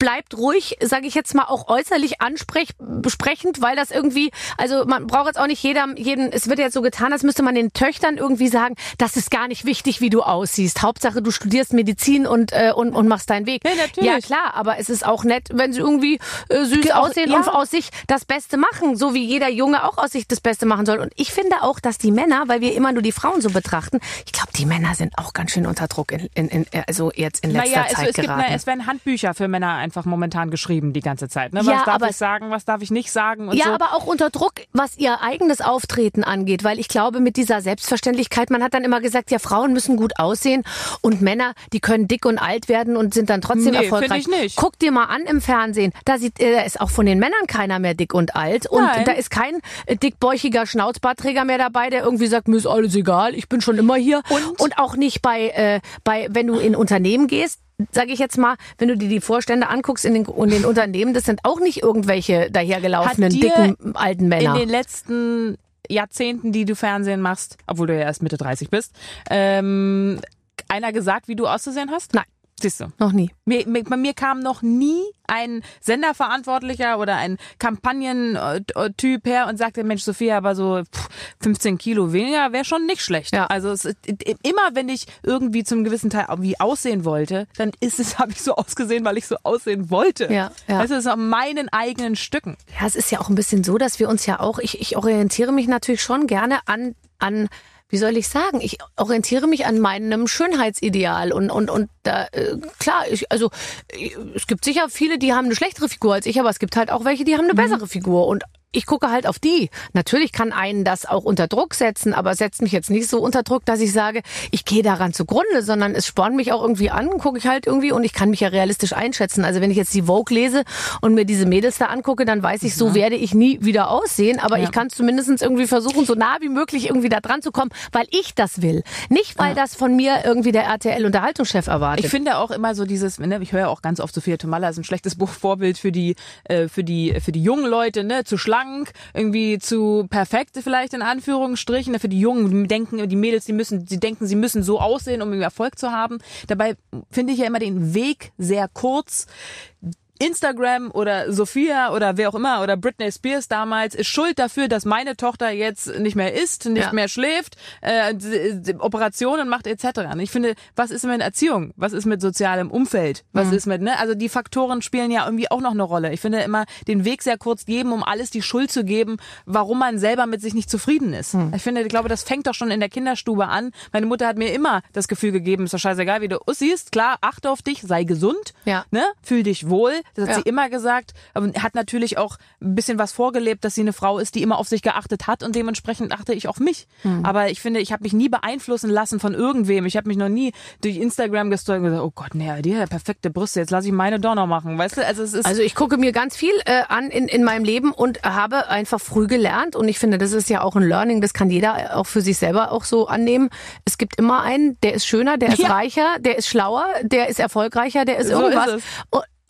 bleibt ruhig, sage ich jetzt mal auch äußerlich ansprechend, weil das irgendwie, also man braucht jetzt auch nicht jeder, jeden, es wird jetzt so getan, als müsste man den Töchtern irgendwie sagen, das ist gar nicht wichtig, wie du aussiehst. Hauptsache, du studierst Medizin und äh, und, und machst deinen Weg. Ja, natürlich. ja klar, aber es ist auch nett, wenn sie irgendwie äh, süß Ja, auch- aussehen ja. und aus sich das Beste machen, so wie jeder Junge auch aus sich das Beste machen soll. Und ich finde auch, dass die Männer, weil wir immer nur die Frauen so betrachten, ich glaube, die Männer sind auch ganz schön unter Druck in, in, in also jetzt in letzter Naja, es, Zeit es, gibt, geraten. na, es werden Handbücher für Männer einfach momentan geschrieben die ganze Zeit. Ne? Was Ja, darf aber- ich sagen, was darf ich nicht sagen und ja, so. aber auch unter Druck, was ihr eigenes Auftreten angeht, weil ich glaube, mit dieser Selbstverständlichkeit, man hat dann immer gesagt, ja, Frauen müssen gut aussehen und Männer, die können dick und alt werden und sind dann trotzdem Nee, erfolgreich. ich nicht. Guck dir mal an im Fernsehen, da sieht, äh, da ist auch von den Männern keiner mehr dick und alt und Nein. da ist kein äh, dickbäuchiger Schnauzbartträger mehr dabei, der irgendwie sagt, mir ist alles egal, ich bin schon immer hier und, auch nicht bei, äh, bei, wenn du in Unternehmen gehst, sage ich jetzt mal, wenn du dir die Vorstände anguckst in den, in den Unternehmen, das sind auch nicht irgendwelche dahergelaufenen, dicken, alten Männer. in den letzten Jahrzehnten, die du Fernsehen machst, obwohl du ja erst Mitte 30 bist, ähm, einer gesagt, wie du auszusehen hast? Nein. Siehst du. Noch nie. Mir, mir, bei mir kam noch nie ein Senderverantwortlicher oder ein Kampagnentyp her und sagte, Mensch, Sophia, aber so pff, 15 Kilo weniger wäre schon nicht schlecht. Ja. Also es, immer wenn ich irgendwie zum gewissen Teil wie aussehen wollte, dann ist es, habe ich so ausgesehen, weil ich so aussehen wollte. Ja, ja. Also es ist auf meinen eigenen Stücken. Ja, es ist ja auch ein bisschen so, dass wir uns ja auch, ich, ich orientiere mich natürlich schon gerne an, an wie soll ich sagen, ich orientiere mich an meinem Schönheitsideal und und und da äh, klar, ich, also ich, es gibt sicher viele, die haben eine schlechtere Figur als ich, aber es gibt halt auch welche, die haben eine bessere Figur. Und ich gucke halt auf die. Natürlich kann einen das auch unter Druck setzen, aber setzt mich jetzt nicht so unter Druck, dass ich sage, ich gehe daran zugrunde, sondern es spornt mich auch irgendwie an, gucke ich halt irgendwie und ich kann mich ja realistisch einschätzen. Also wenn ich jetzt die Vogue lese und mir diese Mädels da angucke, dann weiß ich, so werde ich nie wieder aussehen, aber Ja. ich kann zumindest irgendwie versuchen, so nah wie möglich irgendwie da dran zu kommen, weil ich das will. Nicht, weil das von mir irgendwie der RTL-Unterhaltungschef erwartet. Ich finde auch immer so dieses, ne, ich höre ja auch ganz oft, Sophia Tomalla ist ein schlechtes Buch Vorbild für die, äh, für die, für die jungen Leute, ne, zu schlank, irgendwie zu perfekt vielleicht in Anführungsstrichen, ne, für die Jungen, die denken, die Mädels, die müssen, sie denken, sie müssen so aussehen, um Erfolg zu haben. Dabei finde ich ja immer den Weg sehr kurz. Instagram oder Sophia oder wer auch immer oder Britney Spears damals ist schuld dafür, dass meine Tochter jetzt nicht mehr isst, nicht Ja. mehr schläft, äh, Operationen macht etc. Und ich finde, was ist mit Erziehung? Was ist mit sozialem Umfeld? Was Mhm. ist mit, ne? Also die Faktoren spielen ja irgendwie auch noch eine Rolle. Ich finde immer den Weg sehr kurz geben, um alles die Schuld zu geben, warum man selber mit sich nicht zufrieden ist. Mhm. Ich finde, ich glaube, das fängt doch schon in der Kinderstube an. Meine Mutter hat mir immer das Gefühl gegeben, ist doch scheißegal, wie du aussiehst. Klar, achte auf dich, sei gesund, Ja. ne? Fühl dich wohl. Das hat Ja. sie immer gesagt. Hat natürlich auch ein bisschen was vorgelebt, dass sie eine Frau ist, die immer auf sich geachtet hat und dementsprechend achte ich auf mich. Hm. Aber ich finde, ich habe mich nie beeinflussen lassen von irgendwem. Ich habe mich noch nie durch Instagram gestalkt und gesagt, oh Gott, nee, die hat ja perfekte Brüste, jetzt lasse ich meine Donner machen. Weißt du, also es ist Also ich gucke mir ganz viel äh, an in, in meinem Leben und habe einfach früh gelernt und ich finde, das ist ja auch ein Learning, das kann jeder auch für sich selber auch so annehmen. Es gibt immer einen, der ist schöner, der ist Ja. reicher, der ist schlauer, der ist erfolgreicher, der ist So irgendwas. ist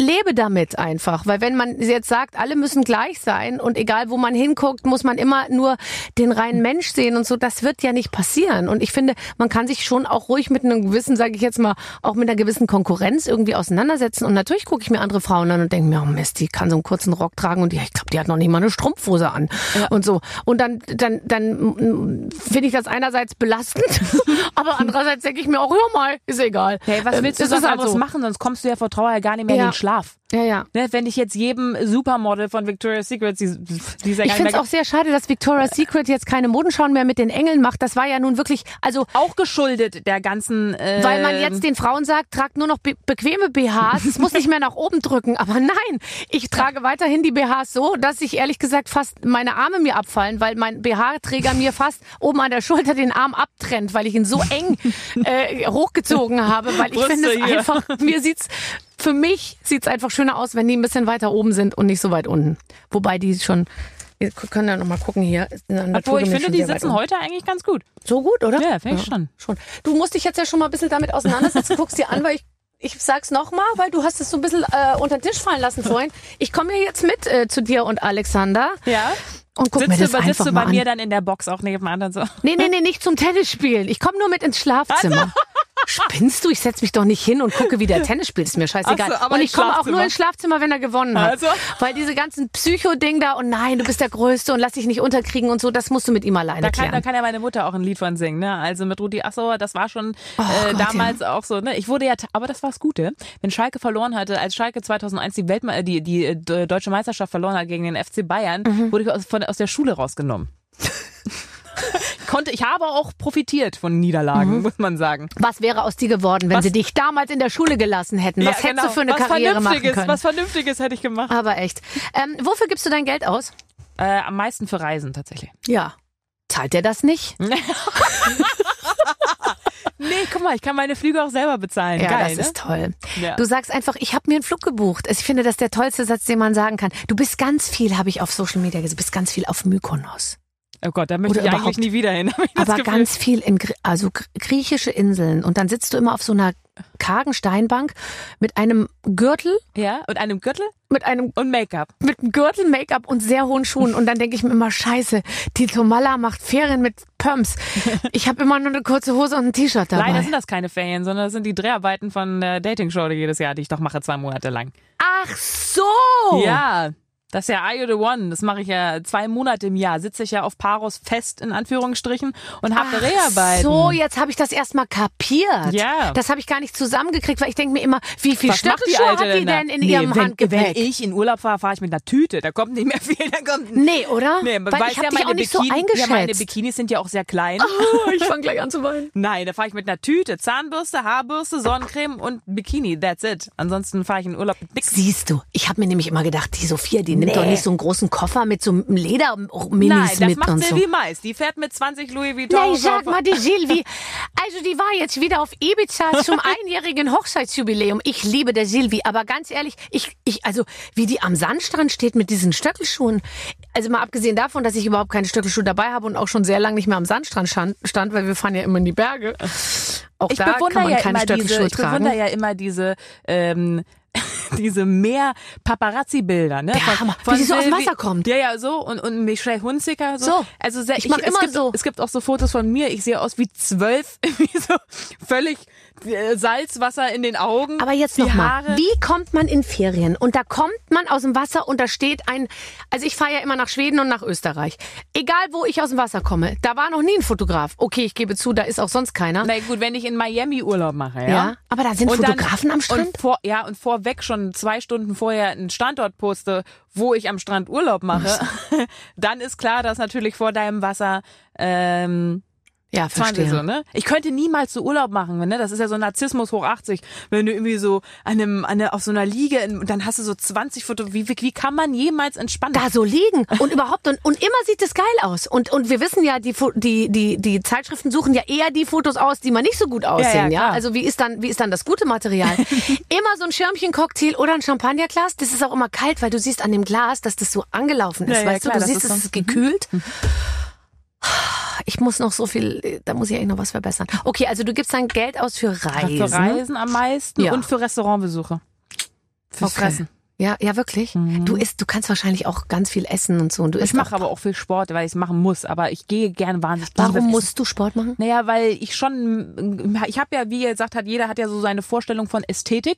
lebe damit einfach, weil wenn man jetzt sagt, alle müssen gleich sein und egal wo man hinguckt, muss man immer nur den reinen Mensch sehen und so, das wird ja nicht passieren. Und ich finde, man kann sich schon auch ruhig mit einem gewissen, sage ich jetzt mal, auch mit einer gewissen Konkurrenz irgendwie auseinandersetzen. Und natürlich gucke ich mir andere Frauen an und denke mir, oh Mist, die kann so einen kurzen Rock tragen und die, ich glaube, die hat noch nicht mal eine Strumpfhose an und so. Und dann, dann, dann finde ich das einerseits belastend, aber andererseits denke ich mir auch, hör mal, ist egal. Hey, was Ähm, willst du es sonst anderes so. machen? Sonst kommst du ja vor Trauer ja gar nicht mehr Ja. in den Schlaf. Ja, ja. Ne, wenn ich jetzt jedem Supermodel von Victoria's Secret, die, die ja Ich finde es auch sehr schade, dass Victoria's Secret jetzt keine Modenschauen mehr mit den Engeln macht. Das war ja nun wirklich, also auch geschuldet der ganzen. Äh, weil man jetzt den Frauen sagt, tragt nur noch be bequeme BHs, es muss nicht mehr nach oben drücken. Aber nein, ich trage weiterhin die BHs so, dass ich ehrlich gesagt fast meine Arme mir abfallen, weil mein BH-Träger mir fast oben an der Schulter den Arm abtrennt, weil ich ihn so eng äh, hochgezogen habe, weil ich finde es einfach, mir sieht's für mich sieht's einfach schöner aus, wenn die ein bisschen weiter oben sind und nicht so weit unten. Wobei die schon wir können ja noch mal gucken hier. Obwohl, ich mir finde, die sitzen heute eigentlich ganz gut. So gut, oder? Ja, finde ich schon. schon. Du musst dich jetzt ja schon mal ein bisschen damit auseinandersetzen. Guckst dir an, weil ich, ich sag's nochmal, weil du hast es so ein bisschen äh, unter den Tisch fallen lassen vorhin. Ich komme ja jetzt mit äh, zu dir und Alexander Ja. und guck mir Sitzt das du, sitzt du bei an. mir dann in der Box auch nebenan und so? Nee, nee, nee, nicht zum Tennis spielen. Ich komme nur mit ins Schlafzimmer. Spinnst du? Ich setz mich doch nicht hin und gucke, wie der Tennis spielt. Ist mir scheißegal. So, aber und ich komme auch nur ins Schlafzimmer, wenn er gewonnen hat. Also? Weil diese ganzen Psycho-Ding da und nein, du bist der Größte und lass dich nicht unterkriegen und so, das musst du mit ihm alleine Da kann, da klären. kann ja meine Mutter auch ein Lied von singen, ne? Also mit Rudi Assauer, das war schon Oh äh, Gott, damals auch so, ne? Ich wurde ja, aber das war das Gute. Wenn Schalke verloren hatte, als Schalke 2001 die Weltme äh, die, die äh, deutsche Meisterschaft verloren hat gegen den FC Bayern, Mhm. wurde ich aus, von, aus der Schule rausgenommen. Konnte, ich habe auch profitiert von Niederlagen, Mhm. muss man sagen. Was wäre aus dir geworden, wenn Was- sie dich damals in der Schule gelassen hätten? Was Ja, hättest du genau. für eine was Karriere machen Vernünftiges, können? Was Vernünftiges hätte ich gemacht. Aber echt. Ähm, wofür gibst du dein Geld aus? Äh, am meisten für Reisen tatsächlich. Ja. Zahlt der das nicht? Nee, guck mal, ich kann meine Flüge auch selber bezahlen. Ja, Geil, das ne? ist toll. Ja. Du sagst einfach, ich habe mir einen Flug gebucht. Also Ich finde, das ist der tollste Satz, den man sagen kann. Du bist ganz viel, habe ich auf Social Media gesehen, du bist ganz viel auf Mykonos. Oh Gott, da möchte Oder ich eigentlich nie wieder hin. Aber ganz viel in also gr- griechische Inseln und dann sitzt du immer auf so einer kargen Steinbank mit einem Gürtel, Ja, und einem Gürtel mit einem und Make-up. mit einem Gürtel, Make-up und sehr hohen Schuhen und dann denke ich mir immer Scheiße, die Tomala macht Ferien mit Pumps. Ich habe immer nur eine kurze Hose und ein T-Shirt dabei. Leider sind das keine Ferien, sondern das sind die Dreharbeiten von der Dating-Show die jedes Jahr, die ich doch mache, zwei Monate lang. Ach so. Ja. Das ist ja You the One? Das mache ich ja zwei Monate im Jahr. Sitze ich ja auf Paros fest, in Anführungsstrichen, und habe Dreharbeiten. So, jetzt habe ich das erstmal kapiert. Ja. Das habe ich gar nicht zusammengekriegt, weil ich denke mir immer, wie viel Alte hat die denn in nee, ihrem wenn, Handgepäck? Wenn ich in Urlaub fahre, fahre ich mit einer Tüte. Da kommt nicht mehr viel. Da kommt nee, oder? Nee, weil weißt ich habe ja, dich auch nicht so Bikini- eingeschätzt. Ja, meine Bikinis sind ja auch sehr klein. Oh, ich fange gleich an zu weinen. Nein, da fahre ich mit einer Tüte, Zahnbürste, Haarbürste, Sonnencreme und Bikini. That's it. Ansonsten fahre ich in Urlaub mit nix. Siehst du, ich habe mir nämlich immer gedacht, die Sophia, die nimmt doch nicht so einen großen Koffer mit so einem Lederminis Nein, das mit macht und so. Sylvie Mais. Die fährt mit 20 Louis Vuitton. Nee, sag mal, die Silvi. Also die war jetzt wieder auf Ibiza zum einjährigen Hochzeitsjubiläum. Ich liebe der Silvi, aber ganz ehrlich, ich, ich, also wie die am Sandstrand steht mit diesen Stöckelschuhen. Also mal abgesehen davon, dass ich überhaupt keine Stöckelschuhe dabei habe und auch schon sehr lange nicht mehr am Sandstrand stand, weil wir fahren ja immer in die Berge. Auch ich da kann man ja keine immer diese, Stöckelschuhe ich tragen. bewundere ja immer diese, ähm, diese Meer-Paparazzi-Bilder, ne? Der Hammer, wie die so aus dem Wasser kommt. Ja, ja, so. Und, und Michelle Hunziker, so. So. Also sehr, Ich mach es immer gibt, so. Es gibt auch so Fotos von mir. Ich sehe aus wie zwölf, wie so völlig Salzwasser in den Augen. Aber jetzt noch mal, Haare. wie kommt man in Ferien? Und da kommt man aus dem Wasser und da steht ein, also ich fahre ja immer nach Schweden und nach Österreich. Egal wo ich aus dem Wasser komme, da war noch nie ein Fotograf. Okay, ich gebe zu, da ist auch sonst keiner. Na gut, wenn ich in Miami Urlaub mache, ja. Ja, aber da sind Und dann- Fotografen am Strand? Und vor, ja, und vorweg schon zwei Stunden vorher einen Standort poste, wo ich am Strand Urlaub mache, dann ist klar, dass natürlich vor deinem Wasser ähm, ja, Verstehe. So, ne? Ich könnte niemals so Urlaub machen, ne? Das ist ja so Narzissmus hoch 80. Wenn du irgendwie so an einem, an einer, auf so einer Liege, in, dann hast du so 20 Fotos. Wie, wie, wie kann man jemals entspannen? Da so liegen und überhaupt und, und immer sieht es geil aus und und wir wissen ja die die die die Zeitschriften suchen ja eher die Fotos aus, die man nicht so gut aussehen, ja, klar. Also wie ist dann wie ist dann das gute Material? immer so ein Schirmchen Cocktail oder ein Champagnerglas, das ist auch immer kalt, weil du siehst an dem Glas, dass das so angelaufen ist, Ja, ja, weißt klar, du, du das siehst, es ist gekühlt. Ich muss noch so viel, da muss ich eigentlich noch was verbessern. Okay, also du gibst dein Geld aus für Reisen. Für Reisen am meisten Ja. und für Restaurantbesuche. Fürs Okay. Fressen. Ja, ja, wirklich. Du isst, du kannst wahrscheinlich auch ganz viel essen und so. Und du Ich mache aber auch viel Sport, weil ich es machen muss. Aber ich gehe gerne wahnsinnig Warum musst du Sport machen? Naja, weil ich schon, ich habe ja, wie ihr gesagt habt, jeder hat ja so seine Vorstellung von Ästhetik.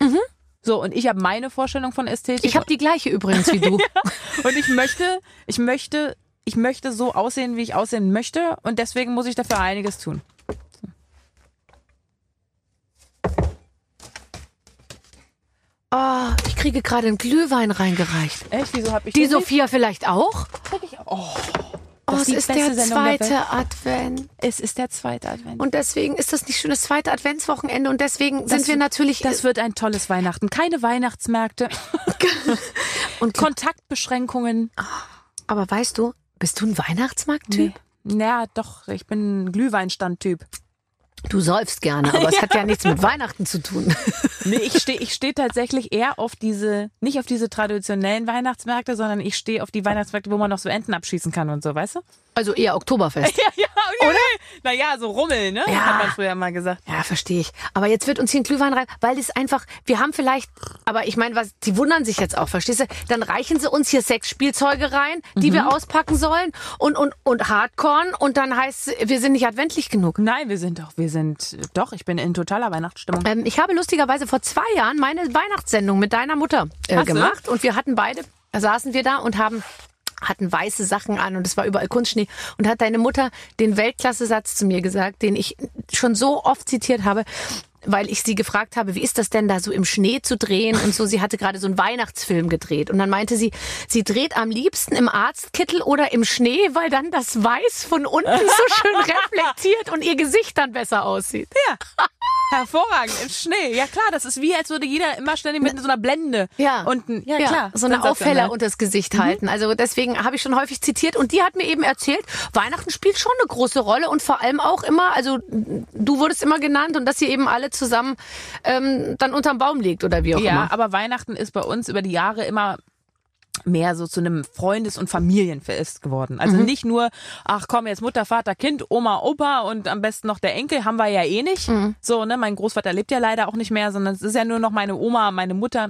So, und ich habe meine Vorstellung von Ästhetik. Mhm. Ich habe die gleiche übrigens wie du. Und ich möchte, ich möchte, ich möchte so aussehen, wie ich aussehen möchte. Und deswegen muss ich dafür einiges tun. Oh, ich kriege gerade einen Glühwein reingereicht. Echt? Wieso habe ich Die den nicht? Sophia vielleicht auch? Oh, Oh, Das es ist der Sendung der zweite Advent. es ist der zweite Advent. Und deswegen ist das nicht schön, das zweite Adventswochenende. Und deswegen sind wir natürlich. Das wird ein tolles Weihnachten. Keine Weihnachtsmärkte. und Kontaktbeschränkungen. aber weißt du, bist du ein Weihnachtsmarkttyp? Ja, doch, ich bin ein Glühweinstandtyp. Du säufst gerne, aber es hat ja nichts mit Weihnachten zu tun. Nee, ich stehe ich steh tatsächlich eher auf diese, nicht auf diese traditionellen Weihnachtsmärkte, sondern ich stehe auf die Weihnachtsmärkte, wo man noch so Enten abschießen kann und so, weißt du? Also eher Oktoberfest. Ja, ja, okay. Naja, so Rummel, ne? Ja. Hat man früher mal gesagt. Ja, verstehe ich. Aber jetzt wird uns hier ein Glühwein rein, weil das einfach, wir haben vielleicht, aber ich meine, was, die wundern sich jetzt auch, verstehst du? Dann reichen sie uns hier Sexspielzeuge rein, die wir auspacken sollen und, und, und Hardcorn und dann heißt wir sind nicht adventlich genug. Nein, wir sind doch, wir sind, doch, ich bin in totaler Weihnachtsstimmung. Ähm, ich habe lustigerweise vor zwei Jahren meine Weihnachtssendung mit deiner Mutter äh, gemacht und wir hatten beide, saßen wir da und haben hatten weiße Sachen an und es war überall Kunstschnee und hat deine Mutter den Weltklasse-Satz zu mir gesagt, den ich schon so oft zitiert habe, weil ich sie gefragt habe, wie ist das denn da so im Schnee zu drehen und so. Sie hatte gerade so einen Weihnachtsfilm gedreht und dann meinte sie, sie dreht am liebsten im Arztkittel oder im Schnee, weil dann das Weiß von unten so schön reflektiert und ihr Gesicht dann besser aussieht. Hervorragend, im Schnee. Ja klar, das ist wie, als würde jeder immer ständig mit so einer Blende Ja. unten. Ja, klar. So eine. Aufheller unters Gesicht halten. Also deswegen habe ich schon häufig zitiert und die hat mir eben erzählt, Weihnachten spielt schon eine große Rolle und vor allem auch immer, also du wurdest immer genannt und dass ihr eben alle zusammen ähm, dann unterm Baum liegt oder wie auch Ja, immer. aber Weihnachten ist bei uns über die Jahre immer mehr so zu einem Freundes- und Familienfest geworden. Also Mhm. nicht nur, ach komm, jetzt Mutter, Vater, Kind, Oma, Opa und am besten noch der Enkel, haben wir ja eh nicht. Mhm. So, ne, mein Großvater lebt ja leider auch nicht mehr, sondern es ist ja nur noch meine Oma, meine Mutter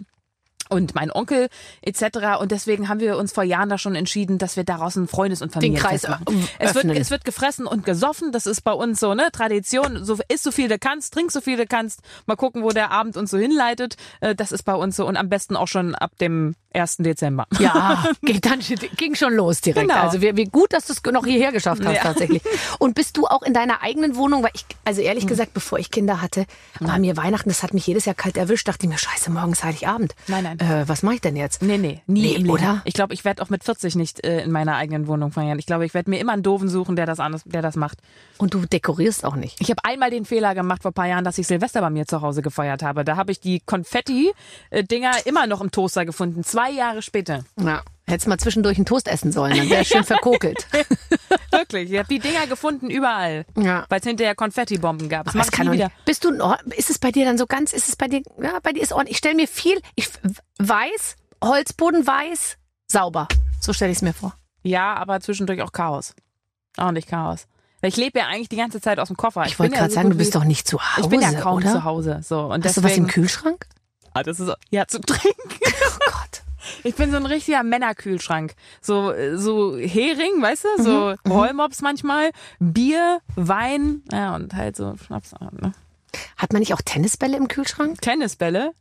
und mein Onkel etc. Und deswegen haben wir uns vor Jahren da schon entschieden, dass wir daraus ein Freundes- und Familienfest Kreis machen. Es wird, es wird gefressen und gesoffen, das ist bei uns so, ne, Tradition. So isst so viel du kannst, trink so viel du kannst. Mal gucken, wo der Abend uns so hinleitet. Äh, Das ist bei uns so und am besten auch schon ab dem 1. Dezember. Ja, geht dann, ging schon los direkt. Genau. Also wie, wie gut, dass du es noch hierher geschafft hast Ja. tatsächlich. Und bist du auch in deiner eigenen Wohnung? Weil ich, also ehrlich gesagt, bevor ich Kinder hatte, war mir Weihnachten, das hat mich jedes Jahr kalt erwischt. Dachte ich mir, scheiße, morgen ist Heiligabend. Nein, nein. Äh, was mache ich denn jetzt? Nee, nee, nie Nee, im Leben. oder? Ich glaube, ich werde auch mit 40 nicht äh, in meiner eigenen Wohnung feiern. Ich glaube, ich werde mir immer einen Doofen suchen, der das anders, der das macht. Und du dekorierst auch nicht. Ich habe einmal den Fehler gemacht vor ein paar Jahren, dass ich Silvester bei mir zu Hause gefeiert habe. Da habe ich die Konfetti-Dinger immer noch im Toaster gefunden. Zwei Jahre später. Ja. Hättest mal zwischendurch einen Toast essen sollen, dann wäre schön verkokelt. Wirklich. Ich habe die Dinger gefunden überall. Ja. Weil es hinterher Konfetti-Bomben gab. Das ich kann wieder. nicht. Bist du, ist es bei dir dann so ganz, ist es bei dir, ja, bei dir ist ordentlich. Ich stelle mir viel, ich, weiß, Holzboden weiß, sauber. So stelle ich es mir vor. Ja, aber zwischendurch auch Chaos. Ordentlich Chaos. Weil ich lebe ja eigentlich die ganze Zeit aus dem Koffer. Ich wollte bin ja gerade so sagen, du bist doch nicht zu Hause, Ich bin ja kaum oder? zu Hause. So. Und Hast du was im deswegen- Kühlschrank? Ah, das ist ja zu trinken. Oh Gott. Ich bin so ein richtiger Männerkühlschrank. So, so Hering, weißt du? So Mhm, Rollmops manchmal, Bier, Wein, ja, und halt so Schnaps. Ne? Hat man nicht auch Tennisbälle im Kühlschrank? Tennisbälle?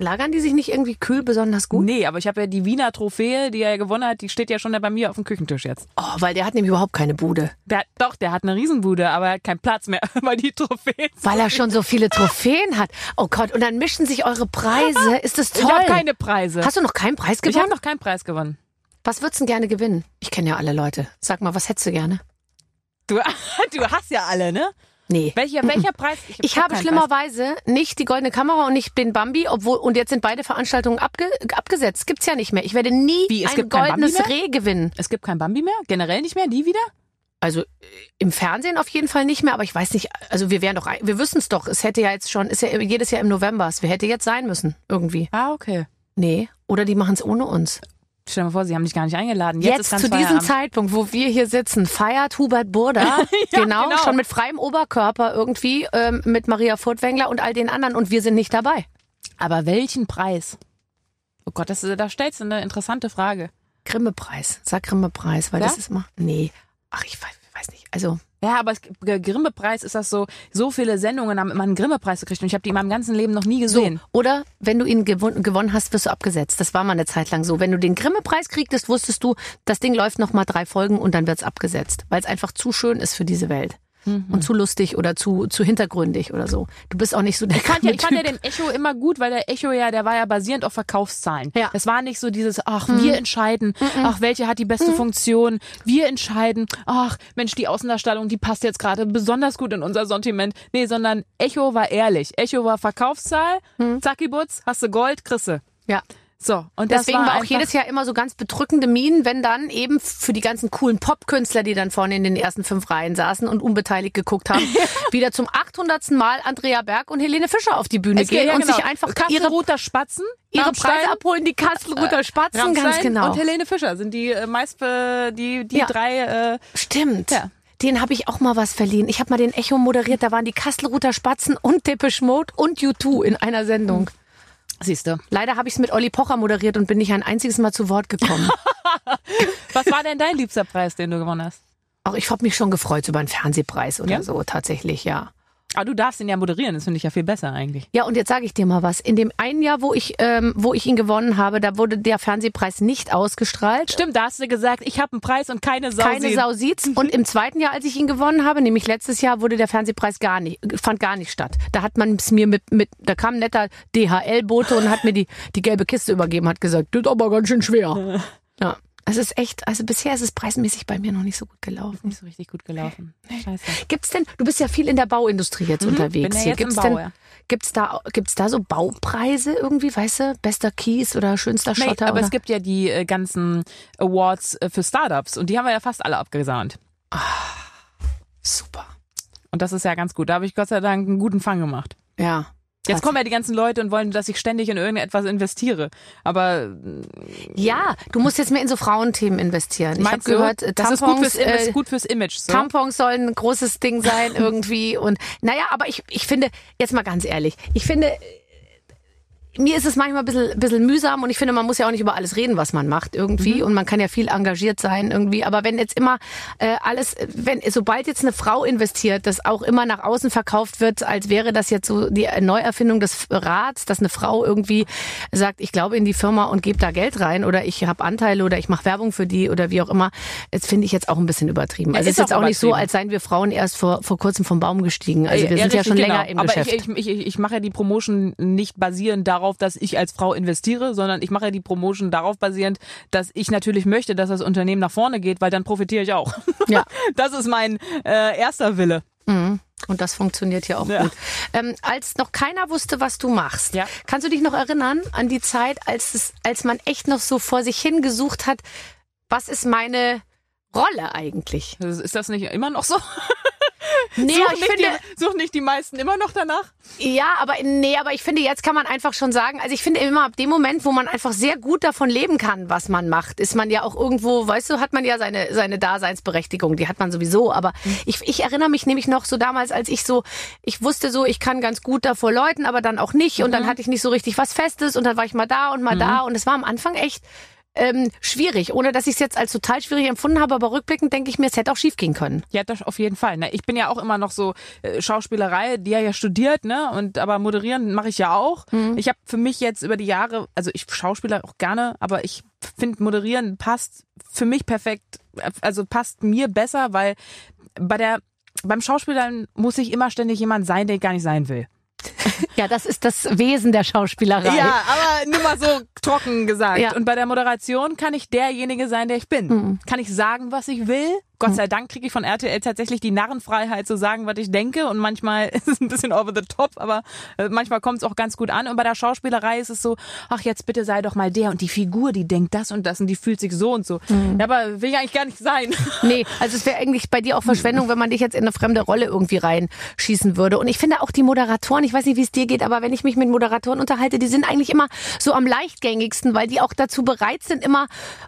Lagern die sich nicht irgendwie kühl besonders gut? Nee, aber ich habe ja die Wiener Trophäe, die er gewonnen hat, die steht ja schon bei mir auf dem Küchentisch jetzt. Oh, weil der hat nämlich überhaupt keine Bude. Der, doch, der hat eine Riesenbude, aber er hat keinen Platz mehr, weil die Trophäen. Weil er schon so viele Trophäen hat. Oh Gott, und dann mischen sich eure Preise. Ist das toll? Ich habe keine Preise. Hast du noch keinen Preis ich habe gewonnen? noch keinen Preis gewonnen. Was würdest du gerne gewinnen? Ich kenne ja alle Leute. Sag mal, was hättest du gerne? Du, du hast ja alle, ne? Nee. Welcher, welcher Preis? Ich hab habe schlimmerweise nicht die goldene Kamera und nicht den Bambi, obwohl und jetzt sind beide Veranstaltungen abge, abgesetzt. Gibt's ja nicht mehr. Ich werde nie Wie, es ein goldenes? Reh gewinnen. Preis. Es gibt kein Bambi mehr? Generell nicht mehr? Nie wieder? Also äh, im Fernsehen auf jeden Fall nicht mehr, aber ich weiß nicht, also wir wären doch, wir wüssten es doch. Es hätte ja jetzt schon, ist ja jedes Jahr im November. Es hätte jetzt sein müssen, irgendwie. Ah, okay. Nee. Oder die machen es ohne uns. Stell dir mal vor, sie haben dich gar nicht eingeladen. Jetzt, Jetzt, zu diesem. Zeitpunkt, wo wir hier sitzen, feiert Hubert Burda, genau, genau. schon mit freiem Oberkörper irgendwie, ähm, mit Maria Furtwängler und all den anderen und wir sind nicht dabei. Aber welchen Preis? Oh Gott, das, da stellst du eine interessante Frage. Grimme-Preis. Sag Grimme-Preis, weil Ja? das ist immer. Nee. Ach, ich weiß, weiß nicht. Also, Ja, aber es, Grimme-Preis ist das so, so viele Sendungen haben immer einen Grimme-Preis gekriegt und ich habe die in meinem ganzen Leben noch nie so. gesehen. Oder wenn du ihn gewon gewonnen hast, wirst du abgesetzt. Das war mal eine Zeit lang so. Wenn du den Grimme-Preis kriegtest, wusstest du, das Ding läuft noch mal drei Folgen und dann wird's abgesetzt. Weil es einfach zu schön ist für diese Welt. Mhm. Und zu lustig oder zu, zu hintergründig oder so. Du bist auch nicht so der Ich fand, ja, ich fand ja den Echo immer gut, weil der Echo ja, der war ja basierend auf Verkaufszahlen. Ja. Das war nicht so dieses, ach, wir entscheiden, ach, welche hat die beste Funktion, wir entscheiden, ach, Mensch, die Außendarstellung, die passt jetzt gerade besonders gut in unser Sortiment. Nee, sondern Echo war ehrlich. Echo war Verkaufszahl, zacki Butz, hast du Gold, kriegste. Ja. So, und Deswegen war, war auch jedes Jahr immer so ganz bedrückende Minen, wenn dann eben für die ganzen coolen Popkünstler, die dann vorne in den ersten fünf Reihen saßen und unbeteiligt geguckt haben, wieder zum 800. Mal Andrea Berg und Helene Fischer auf die Bühne Es gehen ja, und genau. sich einfach ihre, Kastelruther Spatzen, ihre Preise abholen, die Kastelruther Spatzen, Rammstein ganz genau. Und Helene Fischer sind die äh, meist äh, die die Ja. drei äh, Stimmt. Ja. Den habe ich auch mal was verliehen. Ich habe mal den Echo moderiert, da waren die Kastelruther Spatzen und Depeche Mode und U2 in einer Sendung. Siehst du. Leider habe ich es mit Olli Pocher moderiert und bin nicht ein einziges Mal zu Wort gekommen. Was war denn dein liebster Preis, den du gewonnen hast? Auch ich habe mich schon gefreut über einen Fernsehpreis oder Ja? so, tatsächlich, ja. Aber du darfst ihn ja moderieren, das finde ich ja viel besser eigentlich. Ja, und jetzt sage ich dir mal was. In dem einen Jahr, wo ich, ähm, wo ich ihn gewonnen habe, da wurde der Fernsehpreis nicht ausgestrahlt. Stimmt, da hast du gesagt, ich habe einen Preis und keine Sau. Keine. Sau sieht's. Und im zweiten Jahr, als ich ihn gewonnen habe, nämlich letztes Jahr, wurde der Fernsehpreis gar nicht, fand gar nicht statt. Da hat man es mir mit, mit, da kam ein netter DHL-Bote und hat mir die, die gelbe Kiste übergeben, hat gesagt, das ist aber ganz schön schwer. Ja. Es ist echt, also bisher ist es preismäßig bei mir noch nicht so gut gelaufen. Nicht so richtig gut gelaufen. Scheiße. Gibt's denn, du bist ja viel in der Bauindustrie jetzt unterwegs bin ja hier. jetzt im Gibt's Bau, denn, ja. gibt's da, gibt's da so Baupreise irgendwie, weißt du? Bester Kies oder schönster Nee, Schotter? aber oder? es gibt ja die äh, ganzen Awards äh, für Startups und die haben wir ja fast alle abgesahnt. Super. Und das ist ja ganz gut. Da habe ich Gott sei Dank einen guten Fang gemacht. Ja. Jetzt kommen ja die ganzen Leute und wollen, dass ich ständig in irgendetwas investiere. Aber Ja, du musst jetzt mehr in so Frauenthemen investieren. Ich habe gehört, äh, das ist gut Tampons, fürs, äh, ist gut fürs Image. So? Tampons sollen ein großes Ding sein irgendwie. Und naja, aber ich, ich finde, jetzt mal ganz ehrlich, ich finde, mir ist es manchmal ein bisschen, bisschen mühsam und ich finde, man muss ja auch nicht über alles reden, was man macht irgendwie Mhm. und man kann ja viel engagiert sein irgendwie. Aber wenn jetzt immer äh, alles, wenn sobald jetzt eine Frau investiert, das auch immer nach außen verkauft wird, als wäre das jetzt so die Neuerfindung des Rats, dass eine Frau irgendwie sagt, ich glaube in die Firma und gebe da Geld rein oder ich habe Anteile oder ich mache Werbung für die oder wie auch immer, das finde ich jetzt auch ein bisschen übertrieben. Ja, Also es ist ist jetzt auch nicht so, als seien wir Frauen erst vor, vor kurzem vom Baum gestiegen. Also wir sind ja richtig, schon genau. länger im Aber Geschäft. Ich, ich, ich, ich mache ja die Promotion nicht basierend darauf, dass ich als Frau investiere, sondern ich mache ja die Promotion darauf basierend, dass ich natürlich möchte, dass das Unternehmen nach vorne geht, weil dann profitiere ich auch. Ja. Das ist mein äh, erster Wille. Mhm. Und das funktioniert ja auch Ja. gut. Ähm, als noch keiner wusste, was du machst, Ja. kannst du dich noch erinnern an die Zeit, als, es, als man echt noch so vor sich hingesucht hat, was ist meine Rolle eigentlich? Ist das nicht immer noch so? Nee, aber ich finde, die, suchen nicht die meisten immer noch danach? ja, aber nee, aber ich finde, jetzt kann man einfach schon sagen, also ich finde immer ab dem Moment, wo man einfach sehr gut davon leben kann, was man macht, ist man ja auch irgendwo, weißt du, hat man ja seine, seine Daseinsberechtigung, die hat man sowieso, aber ich, ich erinnere mich nämlich noch so damals, als ich so, ich wusste so, ich kann ganz gut davor Leuten, aber dann auch nicht und dann hatte ich nicht so richtig was Festes und dann war ich mal da und mal da und es war am Anfang echt ähm, schwierig, ohne dass ich es jetzt als total schwierig empfunden habe, aber rückblickend denke ich mir, es hätte auch schief gehen können. Ja, das auf jeden Fall. Ne? Ich bin ja auch immer noch so äh, Schauspielerei, die ja ja studiert, ne? Und aber moderieren mache ich ja auch. Mhm. Ich habe für mich jetzt über die Jahre, also ich schauspieler auch gerne, aber ich finde moderieren passt für mich perfekt, also passt mir besser, weil bei der beim Schauspielern muss ich immer ständig jemand sein, der ich gar nicht sein will. Ja, das ist das Wesen der Schauspielerei. Ja, aber nur mal so trocken gesagt. Ja. Und bei der Moderation kann ich derjenige sein, der ich bin. Mhm. Kann ich sagen, was ich will? Gott sei Dank kriege ich von RTL tatsächlich die Narrenfreiheit zu sagen, was ich denke. Und manchmal ist es ein bisschen over the top, aber äh, manchmal kommt es auch ganz gut an. Und bei der Schauspielerei ist es so, ach jetzt bitte sei doch mal der und die Figur, die denkt das und das und die fühlt sich so und so. Ja, aber will ich eigentlich gar nicht sein. Nee, also es wäre eigentlich bei dir auch Verschwendung, wenn man dich jetzt in eine fremde Rolle irgendwie reinschießen würde. Und ich finde auch die Moderatoren, ich weiß nicht, wie es dir geht, aber wenn ich mich mit Moderatoren unterhalte, die sind eigentlich immer so am leichtgängigsten, weil die auch dazu bereit sind, immer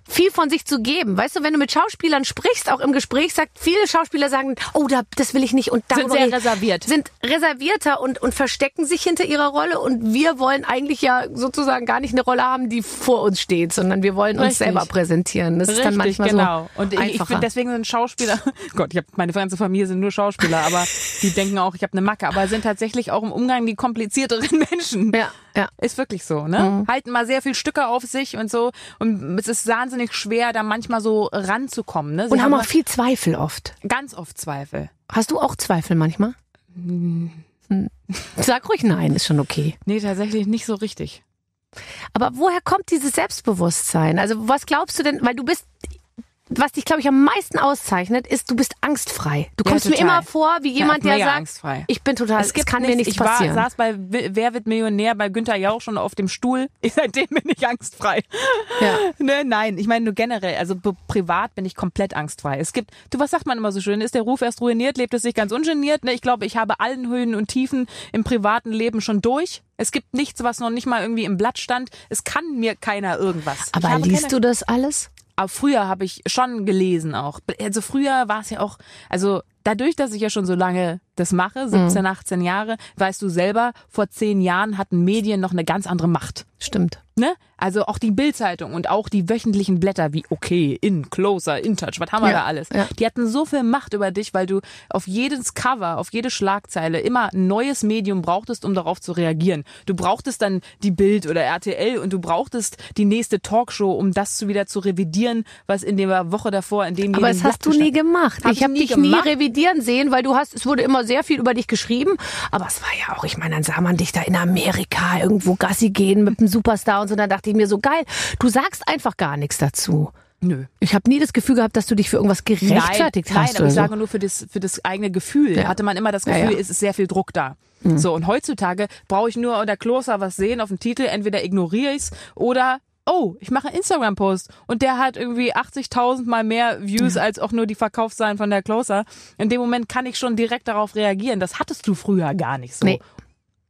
viel von sich zu geben. Weißt du, wenn du mit Schauspielern sprichst, auch im Gespräch, sagt viele Schauspieler sagen, oh, da, das will ich nicht und darüber Sind sehr reserviert. Sind reservierter und, und verstecken sich hinter ihrer Rolle und wir wollen eigentlich ja sozusagen gar nicht eine Rolle haben, die vor uns steht, sondern wir wollen uns Richtig. selber präsentieren. Das ist dann manchmal genau. so Und ich, ich finde, deswegen sind Schauspieler, Gott, ich hab, meine ganze Familie sind nur Schauspieler, aber die denken auch, ich habe eine Macke, aber sind tatsächlich auch im Umgang die komplizierteren Menschen. ja, ja. Ist wirklich so, ne? Halten mal sehr viel Stücke auf sich und so. Und es ist wahnsinnig schwer, da manchmal so ranzukommen. Ne? Sie Und haben auch viel Zweifel oft. ganz oft Zweifel. Hast du auch Zweifel manchmal? Hm. Sag ruhig nein, ist schon okay. Nee, tatsächlich nicht so richtig. Aber woher kommt dieses Selbstbewusstsein? Also was glaubst du denn, weil du bist, was dich, glaube ich, am meisten auszeichnet, ist, du bist angstfrei. Du Ja, kommst mir total. immer vor wie jemand, Ja, der sagt, angstfrei. ich bin total, es, kann mir nichts ich passieren. saß bei Wer wird Millionär bei Günther Jauch schon auf dem Stuhl. Seitdem bin ich angstfrei. Ja. Ne, nein, ich meine nur generell, also privat bin ich komplett angstfrei. Es gibt, du, was sagt man immer so schön, ist der Ruf erst ruiniert, lebt es sich ganz ungeniert. Ne? Ich glaube, ich habe allen Höhen und Tiefen im privaten Leben schon durch. Es gibt nichts, was noch nicht mal irgendwie im Blatt stand. Es kann mir keiner irgendwas. Ich Aber liest du das alles? Aber früher habe ich schon gelesen auch. Also früher war es ja auch, also dadurch, dass ich ja schon so lange das mache, 17, 18 Jahre, weißt du selber, vor zehn Jahren hatten Medien noch eine ganz andere Macht. Stimmt. Ne? Also auch die Bildzeitung und auch die wöchentlichen Blätter wie Okay, In, Closer, In Touch, was haben wir Ja, da alles? ja. Die hatten so viel Macht über dich, weil du auf jedes Cover, auf jede Schlagzeile immer ein neues Medium brauchtest, um darauf zu reagieren. Du brauchtest dann die Bild oder RTL und du brauchtest die nächste Talkshow, um das zu wieder zu revidieren, was in der Woche davor in dem Aber das hast du nie gemacht. Hab ich habe nie dich nie gemacht. revidieren sehen, weil du hast, es wurde immer sehr viel über dich geschrieben. Aber es war ja auch, ich meine, dann sah man dich da in Amerika irgendwo Gassi gehen mit einem Superstar und so. Dann dachte ich mir so, geil, du sagst einfach gar nichts dazu. Nö. Ich habe nie das Gefühl gehabt, dass du dich für irgendwas gerechtfertigt nein, hast. Nein, aber ich so. sage nur für das, für das eigene Gefühl. Ja. Hatte man immer das Ja, Gefühl, ja. Mhm. es ist sehr viel Druck da. So, und heutzutage brauche ich nur unter Kloster was sehen auf dem Titel. Entweder ignoriere ich's oder Oh, ich mache einen Instagram-Post und der hat irgendwie 80.000 mal mehr Views als auch nur die Verkaufszahlen von der Closer. In dem Moment kann ich schon direkt darauf reagieren. Das hattest du früher gar nicht so. Nee.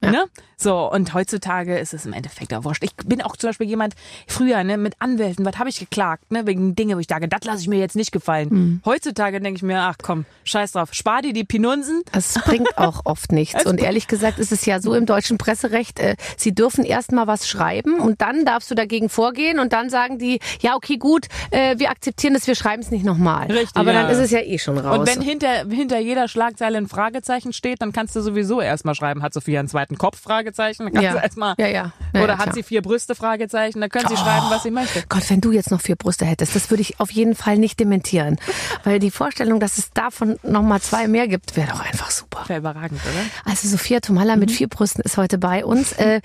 Ja. Ne? So, und heutzutage ist es im Endeffekt auch wurscht. Ich bin auch zum Beispiel jemand, früher, ne, mit Anwälten, was habe ich geklagt, ne, wegen Dinge, wo ich sage, das lasse ich mir jetzt nicht gefallen. Mhm. Heutzutage denke ich mir, ach komm, scheiß drauf, spar dir die Pinunsen. Es bringt auch oft nichts. Und ehrlich gesagt ist es ja so im deutschen Presserecht, äh, sie dürfen erst mal was schreiben und dann darfst du dagegen vorgehen und dann sagen die, ja, okay, gut, äh, wir akzeptieren das, wir schreiben es nicht nochmal. Richtig, Aber ja. dann ist es ja eh schon raus. Und wenn hinter, hinter jeder Schlagzeile ein Fragezeichen steht, dann kannst du sowieso erstmal schreiben, hat Sophia einen zweiten Kopf? Fragezeichen. Dann kannst Ja. du erstmal. Ja, ja. Ja, Oder ja, hat sie vier Brüste? Fragezeichen. Da können sie schreiben, was sie möchte. Gott, wenn du jetzt noch vier Brüste hättest, das würde ich auf jeden Fall nicht dementieren. Weil die Vorstellung, dass es davon nochmal zwei mehr gibt, wäre doch einfach super. Wäre überragend, oder? Also Sophia Tomalla Mhm. mit vier Brüsten ist heute bei uns. Äh,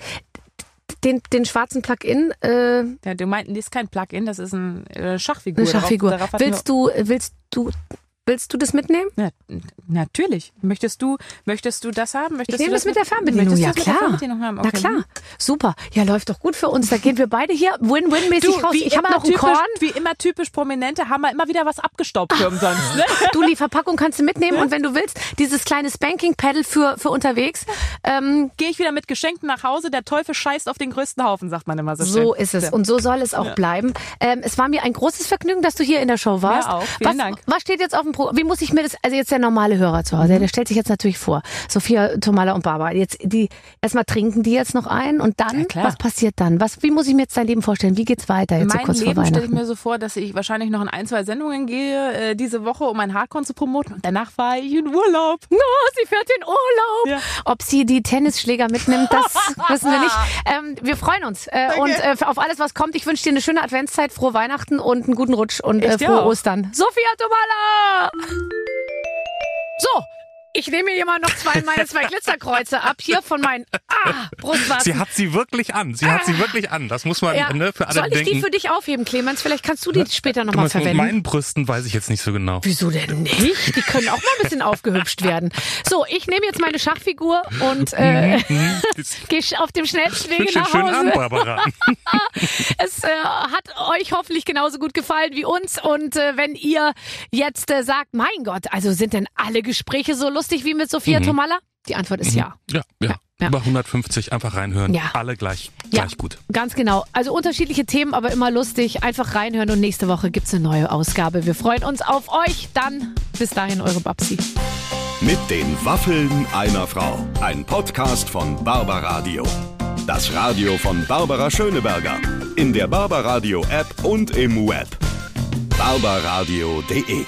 den, den schwarzen Plug-in, äh, Ja, du meinten, das ist kein Plugin, das ist ein äh, Schachfigur. eine Schachfigur. Darauf, darauf willst du, willst du, willst du das mitnehmen? ja, natürlich. Möchtest du, möchtest du das haben? Möchtest Ich nehme das mit der Fernbedienung, möchtest ja klar. Haben? Na Okay. klar, super. Ja, läuft doch gut für uns. Da gehen wir beide hier win-win-mäßig raus. wie Ich habe immer noch einen typisch, Korn. Wie immer typisch Prominente haben wir immer wieder was abgestaubt für umsonst. Ne? Du, die Verpackung kannst du mitnehmen und wenn du willst, dieses kleine Spanking-Pedal für, für unterwegs. Ähm, Gehe ich wieder mit Geschenken nach Hause, der Teufel scheißt auf den größten Haufen, sagt man immer so so schön. ist es Ja. und so soll es auch bleiben. Ähm, es war mir ein großes Vergnügen, dass du hier in der Show warst. Mir auch. Vielen was, Dank. Was steht jetzt auf dem Programm? Wie muss ich mir das, also jetzt der normale Hörer zu Hause, der stellt sich jetzt natürlich vor. Sophia, Tomala und Barbara, jetzt die, erstmal trinken die jetzt noch ein und dann, Ja, was passiert dann? Was, wie muss ich mir jetzt dein Leben vorstellen? Wie geht's weiter jetzt so mein kurz vor Leben stelle ich Weihnachten? mir so vor, dass ich wahrscheinlich noch in ein, zwei Sendungen gehe äh, diese Woche, um mein Hardcore zu promoten. Und danach fahre ich in Urlaub. Oh, sie fährt in Urlaub. Ja. Ob sie die Tennisschläger mitnimmt, das wissen wir nicht. Ähm, wir freuen uns äh, und äh, auf alles, was kommt. Ich wünsche dir eine schöne Adventszeit, frohe Weihnachten und einen guten Rutsch und äh, frohe auch. Ostern. Sophia Tomala! So. Ich nehme mir hier mal noch zwei meine zwei Glitzerkreuze ab hier von meinen ah, Brustwarzen. Sie hat sie wirklich an. Sie hat sie wirklich an. Das muss man ja. ne, für alle Soll ich denken. die für dich aufheben, Clemens? Vielleicht kannst du die später nochmal Mit verwenden. meinen Brüsten weiß ich jetzt nicht so genau. Wieso denn nicht? Die können auch mal ein bisschen aufgehübscht werden. So, ich nehme jetzt meine Schachfigur und äh, gehe auf dem schnellsten Wünsche nach schönen Abend, Hause. Barbara. Es äh, hat euch hoffentlich genauso gut gefallen wie uns. Und äh, wenn ihr jetzt äh, sagt, mein Gott, also sind denn alle Gespräche so lustig wie mit Sophia Tomalla? Die Antwort ist ja. Ja, ja. Ja. Über 150 einfach reinhören. Ja. Alle gleich, Ja. gleich gut. Ganz genau. Also unterschiedliche Themen, aber immer lustig. Einfach reinhören und nächste Woche gibt's eine neue Ausgabe. Wir freuen uns auf euch. Dann bis dahin eure Babsi. Mit den Waffeln einer Frau. Ein Podcast von Barbaradio. Das Radio von Barbara Schöneberger. In der Barbaradio App und im Web. barbaradio.de